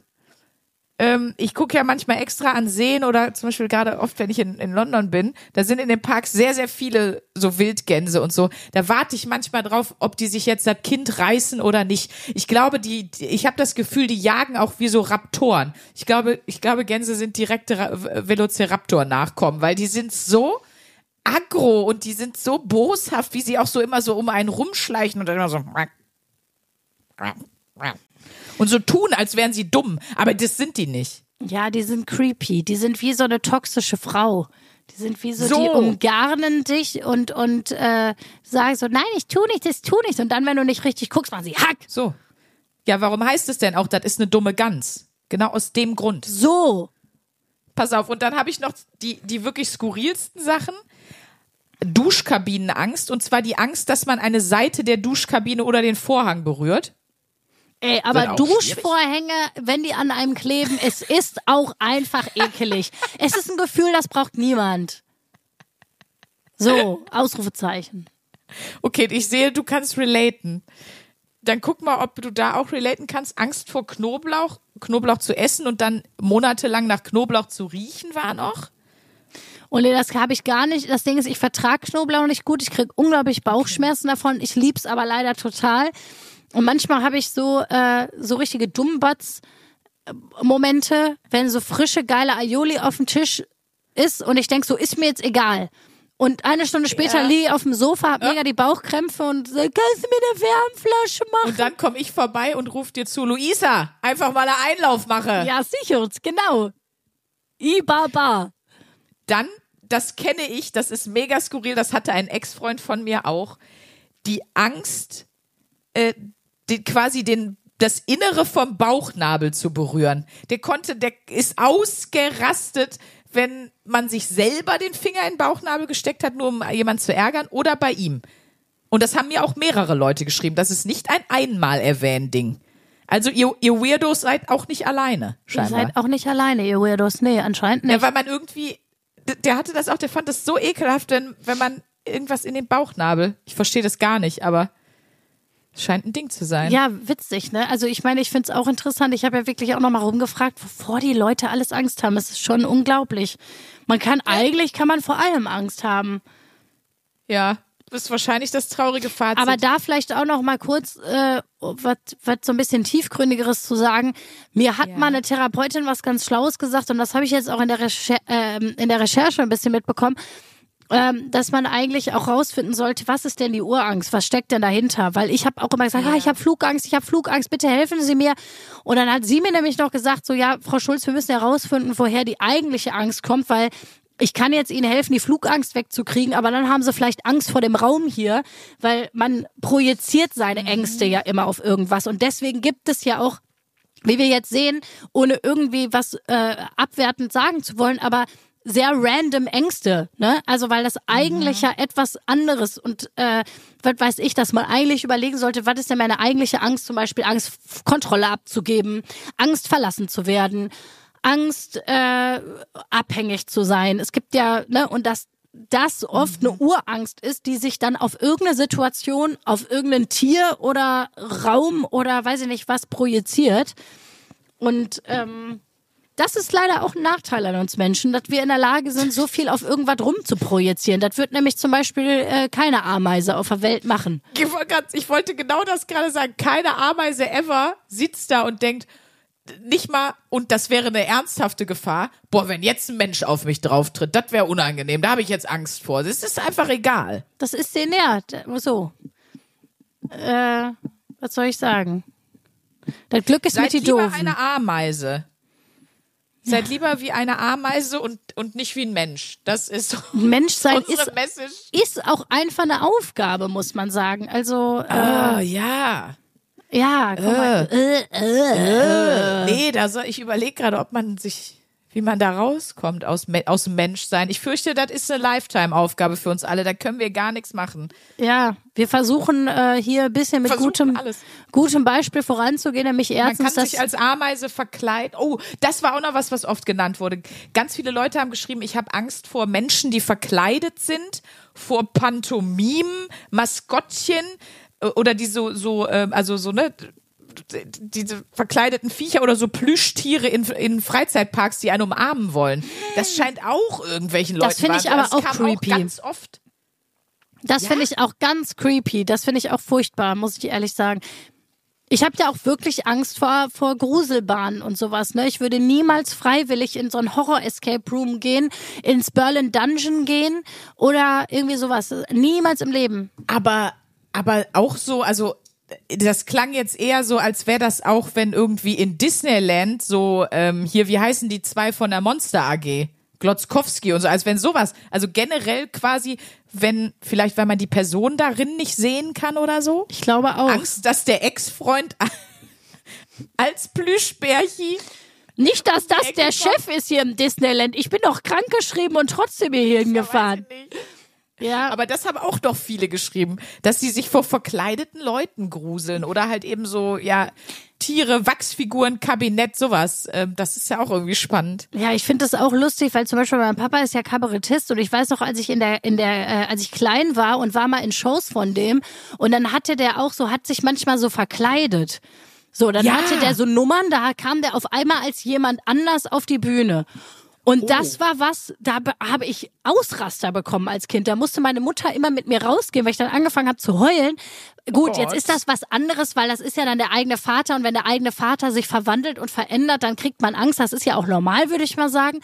S2: Ähm, ich gucke ja manchmal extra an Seen oder zum Beispiel gerade oft, wenn ich in, in London bin, da sind in den Parks sehr, sehr viele so Wildgänse und so. Da warte ich manchmal drauf, ob die sich jetzt das Kind reißen oder nicht. Ich glaube, die, ich habe das Gefühl, die jagen auch wie so Raptoren. Ich glaube, ich glaube, Gänse sind direkte Ra- Velociraptor-Nachkommen, weil die sind so aggro und die sind so boshaft, wie sie auch so immer so um einen rumschleichen und dann immer so und so tun, als wären sie dumm, aber das sind die nicht.
S1: Ja, die sind creepy. Die sind wie so eine toxische Frau. Die sind wie so,
S2: So.
S1: die umgarnen dich und, und äh, sagen so, nein, ich tu nicht, das tu nicht. Und dann, wenn du nicht richtig guckst, machen sie Hack.
S2: So. Ja, warum heißt es denn auch, das ist eine dumme Gans? Genau aus dem Grund.
S1: So.
S2: Pass auf, und dann habe ich noch die, die wirklich skurrilsten Sachen. Duschkabinenangst, und zwar die Angst, dass man eine Seite der Duschkabine oder den Vorhang berührt.
S1: Ey, aber Duschvorhänge, wenn die an einem kleben, es ist auch einfach ekelig. es ist ein Gefühl, das braucht niemand. So, Ausrufezeichen.
S2: Okay, ich sehe, du kannst relaten. Dann guck mal, ob du da auch relaten kannst. Angst vor Knoblauch, Knoblauch zu essen und dann monatelang nach Knoblauch zu riechen war noch.
S1: Und das habe ich gar nicht. Das Ding ist, ich vertrage Knoblauch nicht gut. Ich krieg unglaublich Bauchschmerzen davon. Ich lieb's aber leider total. Und manchmal habe ich so äh, so richtige Dummbots Momente, wenn so frische geile Aioli auf dem Tisch ist und ich denk so, ist mir jetzt egal. Und eine Stunde später
S2: Ja.
S1: liege ich auf dem Sofa, hab mega die Bauchkrämpfe und sag, kannst du mir eine Wärmflasche machen?
S2: Und dann komme ich vorbei und ruf dir zu, Luisa, einfach mal einen Einlauf mache.
S1: ja, sicher, genau. Ibaba.
S2: Dann, das kenne ich, das ist mega skurril, das hatte ein Ex-Freund von mir auch, die Angst, äh, die, quasi den das Innere vom Bauchnabel zu berühren. Der konnte, der ist ausgerastet, wenn man sich selber den Finger in den Bauchnabel gesteckt hat, nur um jemanden zu ärgern, oder bei ihm. Und das haben mir auch mehrere Leute geschrieben. Das ist nicht ein einmal erwähnt Ding. Also ihr, ihr Weirdos seid auch nicht alleine,
S1: Ihr
S2: scheinbar.
S1: seid auch nicht alleine, ihr Weirdos. Nee, anscheinend nicht.
S2: Ja, weil man irgendwie, der hatte das auch, der fand das so ekelhaft, wenn, wenn man irgendwas in den Bauchnabel, ich verstehe das gar nicht, aber scheint ein Ding zu sein.
S1: Ja, witzig, ne? Also ich meine, ich find's auch interessant. Ich habe ja wirklich auch noch mal rumgefragt, wovor die Leute alles Angst haben. Es ist schon unglaublich. Man kann eigentlich kann man vor allem Angst haben.
S2: Ja, das ist wahrscheinlich das traurige Fazit.
S1: Aber da vielleicht auch noch mal kurz äh, was so ein bisschen tiefgründigeres zu sagen. Mir hat
S2: Ja.
S1: mal eine Therapeutin was ganz Schlaues gesagt und das habe ich jetzt auch in der, Recher ähm, in der Recherche ein bisschen mitbekommen. Ähm, dass man eigentlich auch rausfinden sollte, was ist denn die Urangst, was steckt denn dahinter? Weil ich habe auch immer gesagt, ja. ich habe Flugangst, ich habe Flugangst, bitte helfen Sie mir. Und dann hat sie mir nämlich noch gesagt, so ja, Frau Schulz, wir müssen herausfinden, woher die eigentliche Angst kommt, weil ich kann jetzt Ihnen helfen, die Flugangst wegzukriegen, aber dann haben Sie vielleicht Angst vor dem Raum hier, weil man projiziert seine Ängste ja immer auf irgendwas. Und deswegen gibt es ja auch wie wir jetzt sehen, ohne irgendwie was äh, abwertend sagen zu wollen, aber sehr random Ängste, ne? Also weil das eigentlich ja etwas anderes und äh, was weiß ich, dass man eigentlich überlegen sollte, was ist denn meine eigentliche Angst, zum Beispiel Angst, Kontrolle abzugeben, Angst verlassen zu werden, Angst äh, abhängig zu sein. Es gibt ja, ne, und dass das oft eine Urangst ist, die sich dann auf irgendeine Situation, auf irgendein Tier oder Raum oder weiß ich nicht was projiziert. Und ähm, das ist leider auch ein Nachteil an uns Menschen, dass wir in der Lage sind, so viel auf irgendwas rumzuprojizieren. Das wird nämlich zum Beispiel äh, keine Ameise auf der Welt machen.
S2: Ich wollte genau das gerade sagen. Keine Ameise ever sitzt da und denkt, nicht mal, und das wäre eine ernsthafte Gefahr, boah, wenn jetzt ein Mensch auf mich drauftritt, das wäre unangenehm, da habe ich jetzt Angst vor. Das ist einfach egal.
S1: Das ist denen ja so. Äh, was soll ich sagen? Das Glück ist
S2: Seid
S1: mit die
S2: lieber
S1: Doofen.
S2: eine Ameise. Seid lieber wie eine Ameise und, und nicht wie ein Mensch. Das ist so
S1: Menschsein
S2: unsere
S1: ist,
S2: Message.
S1: ist auch einfach eine Aufgabe, muss man sagen. Also, äh,
S2: Ah, ja.
S1: ja, guck mal. Äh, äh,
S2: Nee, da soll, ich überlege gerade, ob man sich, wie man da rauskommt aus, aus dem Menschsein. Ich fürchte, das ist eine Lifetime-Aufgabe für uns alle. Da können wir gar nichts machen.
S1: Ja, wir versuchen äh, hier ein bisschen mit
S2: Versuchen
S1: gutem,
S2: alles.
S1: gutem Beispiel voranzugehen, nämlich
S2: Man
S1: erstens,
S2: kann
S1: dass
S2: sich als Ameise verkleiden. Oh, das war auch noch was, was oft genannt wurde. Ganz viele Leute haben geschrieben, ich habe Angst vor Menschen, die verkleidet sind, vor Pantomimen, Maskottchen äh, oder die so, so, ähm, also so, ne, diese verkleideten Viecher oder so Plüschtiere in, in Freizeitparks, die einen umarmen wollen. Das scheint auch irgendwelchen Leuten
S1: Das finde ich aber auch creepy.
S2: Auch ganz oft.
S1: Das finde ich auch ganz creepy. Das finde ich auch furchtbar, muss ich ehrlich sagen. Ich habe ja auch wirklich Angst vor, vor Gruselbahnen und sowas. Ne? Ich würde niemals freiwillig in so ein Horror-Escape Room gehen, ins Berlin Dungeon gehen oder irgendwie sowas. Niemals im Leben.
S2: Aber, aber auch so, also das klang jetzt eher so, als wäre das auch, wenn irgendwie in Disneyland so, ähm, hier, wie heißen die zwei von der Monster AG? Glotzkowski und so, als wenn sowas, also generell quasi, wenn, vielleicht weil man die Person darin nicht sehen kann oder so.
S1: Ich glaube auch.
S2: Angst, dass der Ex-Freund als Plüschbärchi
S1: Nicht, dass das der. Chef ist hier im Disneyland. Ich bin doch krankgeschrieben und trotzdem hier hingefahren.
S2: Weiß ich nicht.
S1: Ja,
S2: Aber das haben auch doch viele geschrieben, dass sie sich vor verkleideten Leuten gruseln oder halt eben so, ja, Tiere, Wachsfiguren, Kabinett, sowas. Ähm, das ist ja auch irgendwie spannend.
S1: Ja, ich finde das auch lustig, weil zum Beispiel mein Papa ist ja Kabarettist und ich weiß noch, als ich in der, in der, äh, als ich klein war und war mal in Shows von dem und dann hatte der auch so, hat sich manchmal so verkleidet. So, dann
S2: Ja.
S1: hatte der so Nummern, da kam der auf einmal als jemand anders auf die Bühne. Und das war was, da be- habe ich Ausraster bekommen als Kind. Da musste meine Mutter immer mit mir rausgehen, weil ich dann angefangen habe zu heulen. Gut,
S2: Gott.
S1: jetzt ist das was anderes, weil das ist ja dann der eigene Vater und wenn der eigene Vater sich verwandelt und verändert, dann kriegt man Angst. Das ist ja auch normal, würde ich mal sagen.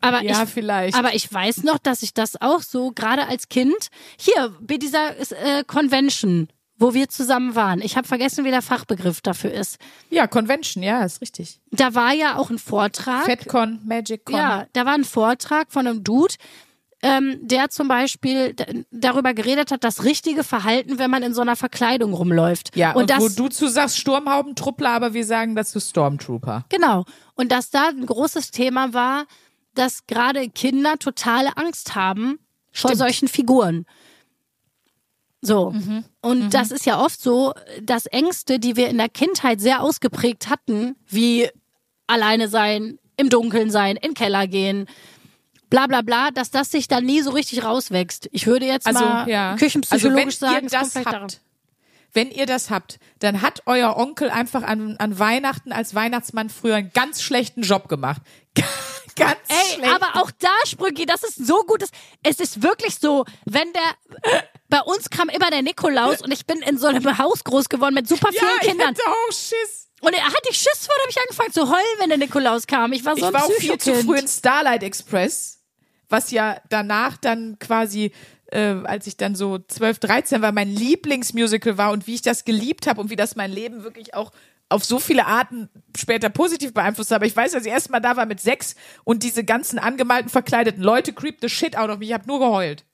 S1: Aber
S2: Ja,
S1: ich,
S2: vielleicht.
S1: Aber ich weiß noch, dass ich das auch so gerade als Kind hier bei dieser äh, Convention, wo wir zusammen waren. Ich habe vergessen, wie der Fachbegriff dafür ist.
S2: Ja, Convention, ja, ist richtig.
S1: Da war ja auch ein Vortrag.
S2: FedCon, MagicCon.
S1: Ja, da war ein Vortrag von einem Dude, ähm, der zum Beispiel darüber geredet hat, das richtige Verhalten, wenn man in so einer Verkleidung rumläuft.
S2: Ja, und,
S1: und, das,
S2: wo du zu sagst Sturmhaubentruppler, aber wir sagen dazu Stormtrooper.
S1: Genau. Und dass da ein großes Thema war, dass gerade Kinder totale Angst haben vor
S2: Stimmt.
S1: solchen Figuren. So.
S2: Mhm.
S1: Und das ist ja oft so, dass Ängste, die wir in der Kindheit sehr ausgeprägt hatten, wie alleine sein, im Dunkeln sein, in den Keller gehen, bla bla bla, dass das sich dann nie so richtig rauswächst. Ich würde jetzt
S2: Also,
S1: mal
S2: ja.
S1: küchenpsychologisch
S2: also, wenn
S1: sagen,
S2: ihr das habt, wenn ihr das habt, dann hat euer Onkel einfach an, an Weihnachten als Weihnachtsmann früher einen ganz schlechten Job gemacht. ganz
S1: Ey,
S2: schlecht.
S1: aber auch da, Sprünki, das ist so gut. Es ist wirklich so, wenn der, bei uns kam immer der Nikolaus und ich bin in so einem Haus groß geworden mit super
S2: ja,
S1: vielen
S2: ich
S1: Kindern.
S2: hatte auch Schiss.
S1: Und er hatte ich Schiss vor, da habe ich angefangen zu heulen, wenn der Nikolaus kam. Ich war so
S2: Ich
S1: ein
S2: war auch viel zu früh in Starlight Express, was ja danach dann quasi, äh, als ich dann so 12, 13 war, mein Lieblingsmusical war und wie ich das geliebt habe und wie das mein Leben wirklich auch auf so viele Arten später positiv beeinflusst hat. Aber ich weiß, als ich erst mal da war mit sechs und diese ganzen angemalten, verkleideten Leute creep the shit out of me. Ich habe nur geheult.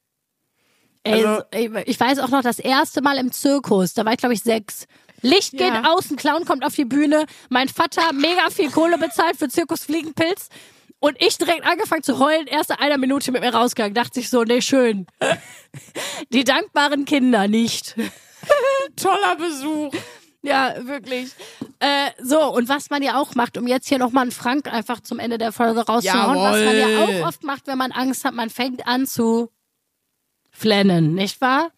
S1: Ey,
S2: also-
S1: so- ey, ich weiß auch noch das erste Mal im Zirkus, da war ich glaube ich sechs. Licht geht
S2: Ja.
S1: aus, ein Clown kommt auf die Bühne, mein Vater mega viel Kohle bezahlt für Zirkusfliegenpilz und ich direkt angefangen zu heulen, erste einer Minute mit mir rausgegangen, dachte ich so, nee, schön. Die dankbaren Kinder nicht.
S2: Toller Besuch.
S1: Ja, wirklich. Äh, so, und was man ja auch macht, um jetzt hier nochmal einen Frank einfach zum Ende der Folge rauszuhauen, was man ja
S2: Jawohl.
S1: auch oft macht, wenn man Angst hat, man fängt an zu flennen, nicht wahr?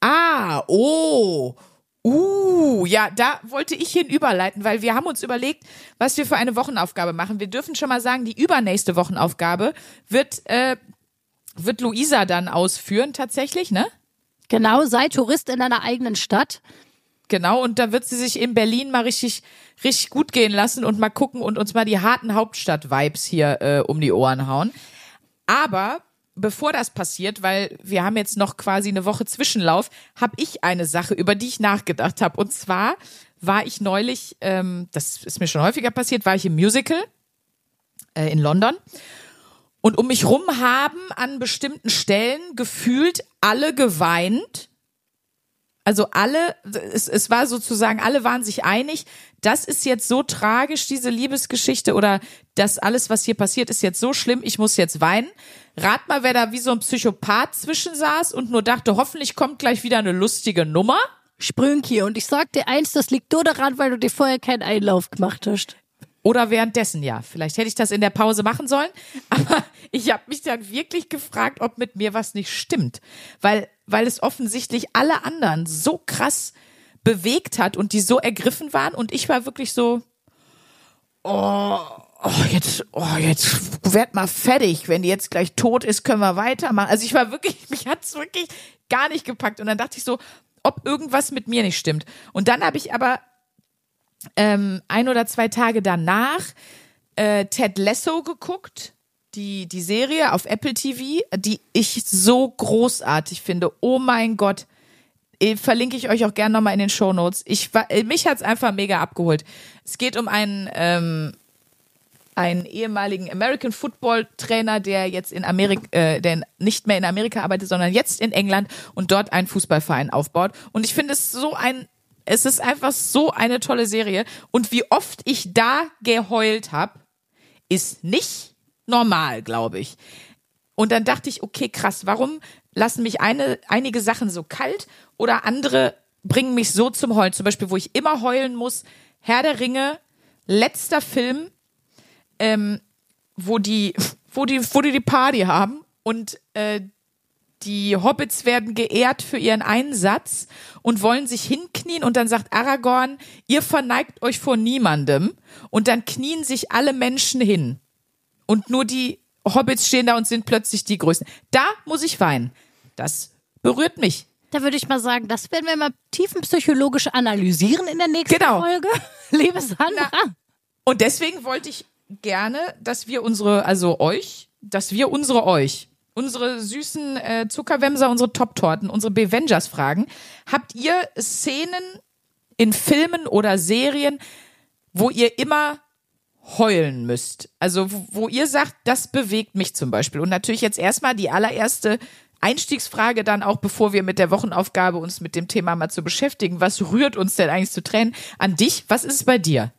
S2: Ah, oh. Uh, ja, da wollte ich hin überleiten, weil wir haben uns überlegt, was wir für eine Wochenaufgabe machen. Wir dürfen schon mal sagen, die übernächste Wochenaufgabe wird, äh, wird Luisa dann ausführen, tatsächlich, ne?
S1: Genau, sei Tourist in deiner eigenen Stadt.
S2: Genau, und da wird sie sich in Berlin mal richtig, richtig gut gehen lassen und mal gucken und uns mal die harten Hauptstadt-Vibes hier äh, um die Ohren hauen. Aber bevor das passiert, weil wir haben jetzt noch quasi eine Woche Zwischenlauf, habe ich eine Sache, über die ich nachgedacht habe. Und zwar war ich neulich, ähm, das ist mir schon häufiger passiert, war ich im Musical äh, in London. Und um mich rum haben an bestimmten Stellen gefühlt alle geweint. Also alle, es, es war sozusagen, alle waren sich einig, das ist jetzt so tragisch, diese Liebesgeschichte oder das alles, was hier passiert, ist jetzt so schlimm, ich muss jetzt weinen. Rat mal, wer da wie so ein Psychopath zwischen saß und nur dachte, hoffentlich kommt gleich wieder eine lustige Nummer.
S1: Sprünki. Und ich sag dir eins, das liegt nur daran, weil du dir vorher keinen Einlauf gemacht hast.
S2: Oder währenddessen, ja. Vielleicht hätte ich das in der Pause machen sollen. Aber ich habe mich dann wirklich gefragt, ob mit mir was nicht stimmt. Weil, weil es offensichtlich alle anderen so krass bewegt hat und die so ergriffen waren. Und ich war wirklich so, oh, oh jetzt, oh, jetzt werd mal fertig. Wenn die jetzt gleich tot ist, können wir weitermachen. Also ich war wirklich, mich hat's wirklich gar nicht gepackt. Und dann dachte ich so, ob irgendwas mit mir nicht stimmt. Und dann habe ich aber ähm, ein oder zwei Tage danach äh, Ted Lasso geguckt, die, die Serie auf Apple TV, die ich so großartig finde. Oh mein Gott. Eh, Verlinke ich euch auch gerne nochmal in den Show Notes. Ich war, äh, mich hat's einfach mega abgeholt. Es geht um einen, ähm, einen ehemaligen American Football Trainer, der jetzt in Amerika, äh, der nicht mehr in Amerika arbeitet, sondern jetzt in England und dort einen Fußballverein aufbaut. Und ich finde es so ein, es ist einfach so eine tolle Serie. Und wie oft ich da geheult habe, ist nicht normal, glaube ich. Und dann dachte ich, okay, krass, warum lassen mich eine, einige Sachen so kalt oder andere bringen mich so zum Heulen? Zum Beispiel, wo ich immer heulen muss, Herr der Ringe, letzter Film, ähm, wo die, wo die, wo die die Party haben und äh, die Hobbits werden geehrt für ihren Einsatz und wollen sich hinknien und dann sagt Aragorn, ihr verneigt euch vor niemandem und dann knien sich alle Menschen hin und nur die Hobbits stehen da und sind plötzlich die Größten. Da muss ich weinen. Das berührt mich.
S1: Da würde ich mal sagen, das werden wir mal tiefenpsychologisch analysieren in der nächsten
S2: Genau.
S1: Folge. Liebe Sandra.
S2: Und deswegen wollte ich gerne, dass wir unsere, also euch, dass wir unsere euch, unsere süßen äh, Zuckerwämser, unsere Top-Torten, unsere Bevengers fragen. Habt ihr Szenen in Filmen oder Serien, wo ihr immer heulen müsst? Also wo, wo ihr sagt, das bewegt mich zum Beispiel. Und natürlich jetzt erstmal die allererste Einstiegsfrage dann auch, bevor wir mit der Wochenaufgabe uns mit dem Thema mal zu beschäftigen. Was rührt uns denn eigentlich zu Tränen? An dich, was ist es bei dir?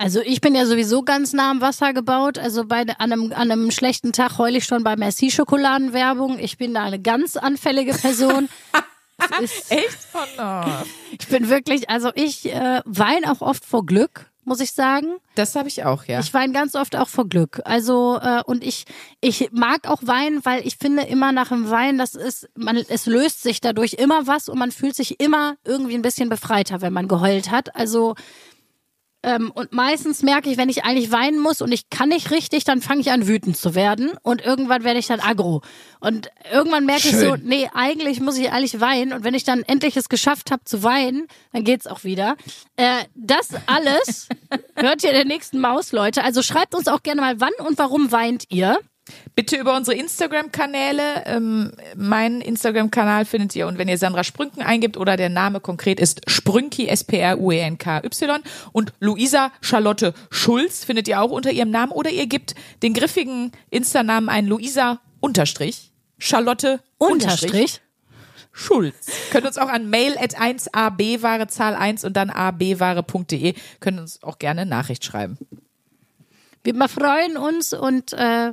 S1: Also ich bin ja sowieso ganz nah am Wasser gebaut. Also bei an einem, an einem schlechten Tag heule ich schon bei Merci Schokoladenwerbung. Ich bin da eine ganz anfällige Person. Ist,
S2: Echt? Oh no.
S1: ich bin wirklich, also ich äh, weine auch oft vor Glück, muss ich sagen.
S2: Das habe ich auch, ja.
S1: Ich weine ganz oft auch vor Glück. Also äh, und ich ich mag auch weinen, weil ich finde immer nach dem Weinen, das ist man es löst sich dadurch immer was und man fühlt sich immer irgendwie ein bisschen befreiter, wenn man geheult hat. Also ähm, und meistens merke ich, wenn ich eigentlich weinen muss und ich kann nicht richtig, dann fange ich an wütend zu werden und irgendwann werde ich dann aggro. Und irgendwann merke ich so,
S2: Schön.
S1: nee, eigentlich muss ich eigentlich weinen und wenn ich dann endlich es geschafft habe zu weinen, dann geht's auch wieder. Äh, das alles hört ihr in der nächsten Maus, Leute. Also schreibt uns auch gerne mal, wann und warum weint ihr?
S2: Bitte über unsere Instagram-Kanäle. Ähm, meinen Instagram-Kanal findet ihr und wenn ihr Sandra Sprünken eingibt oder der Name konkret ist Sprünki, S-P-R-U-E-N-K-Y und Luisa Charlotte Schulz findet ihr auch unter ihrem Namen oder ihr gebt den griffigen Insta-Namen ein Luisa Unterstrich Charlotte Unterstrich. Schulz. Könnt uns auch an mail at 1ab Ware Zahl 1 und dann abware.de können uns auch gerne Nachricht schreiben.
S1: Wir freuen uns und äh,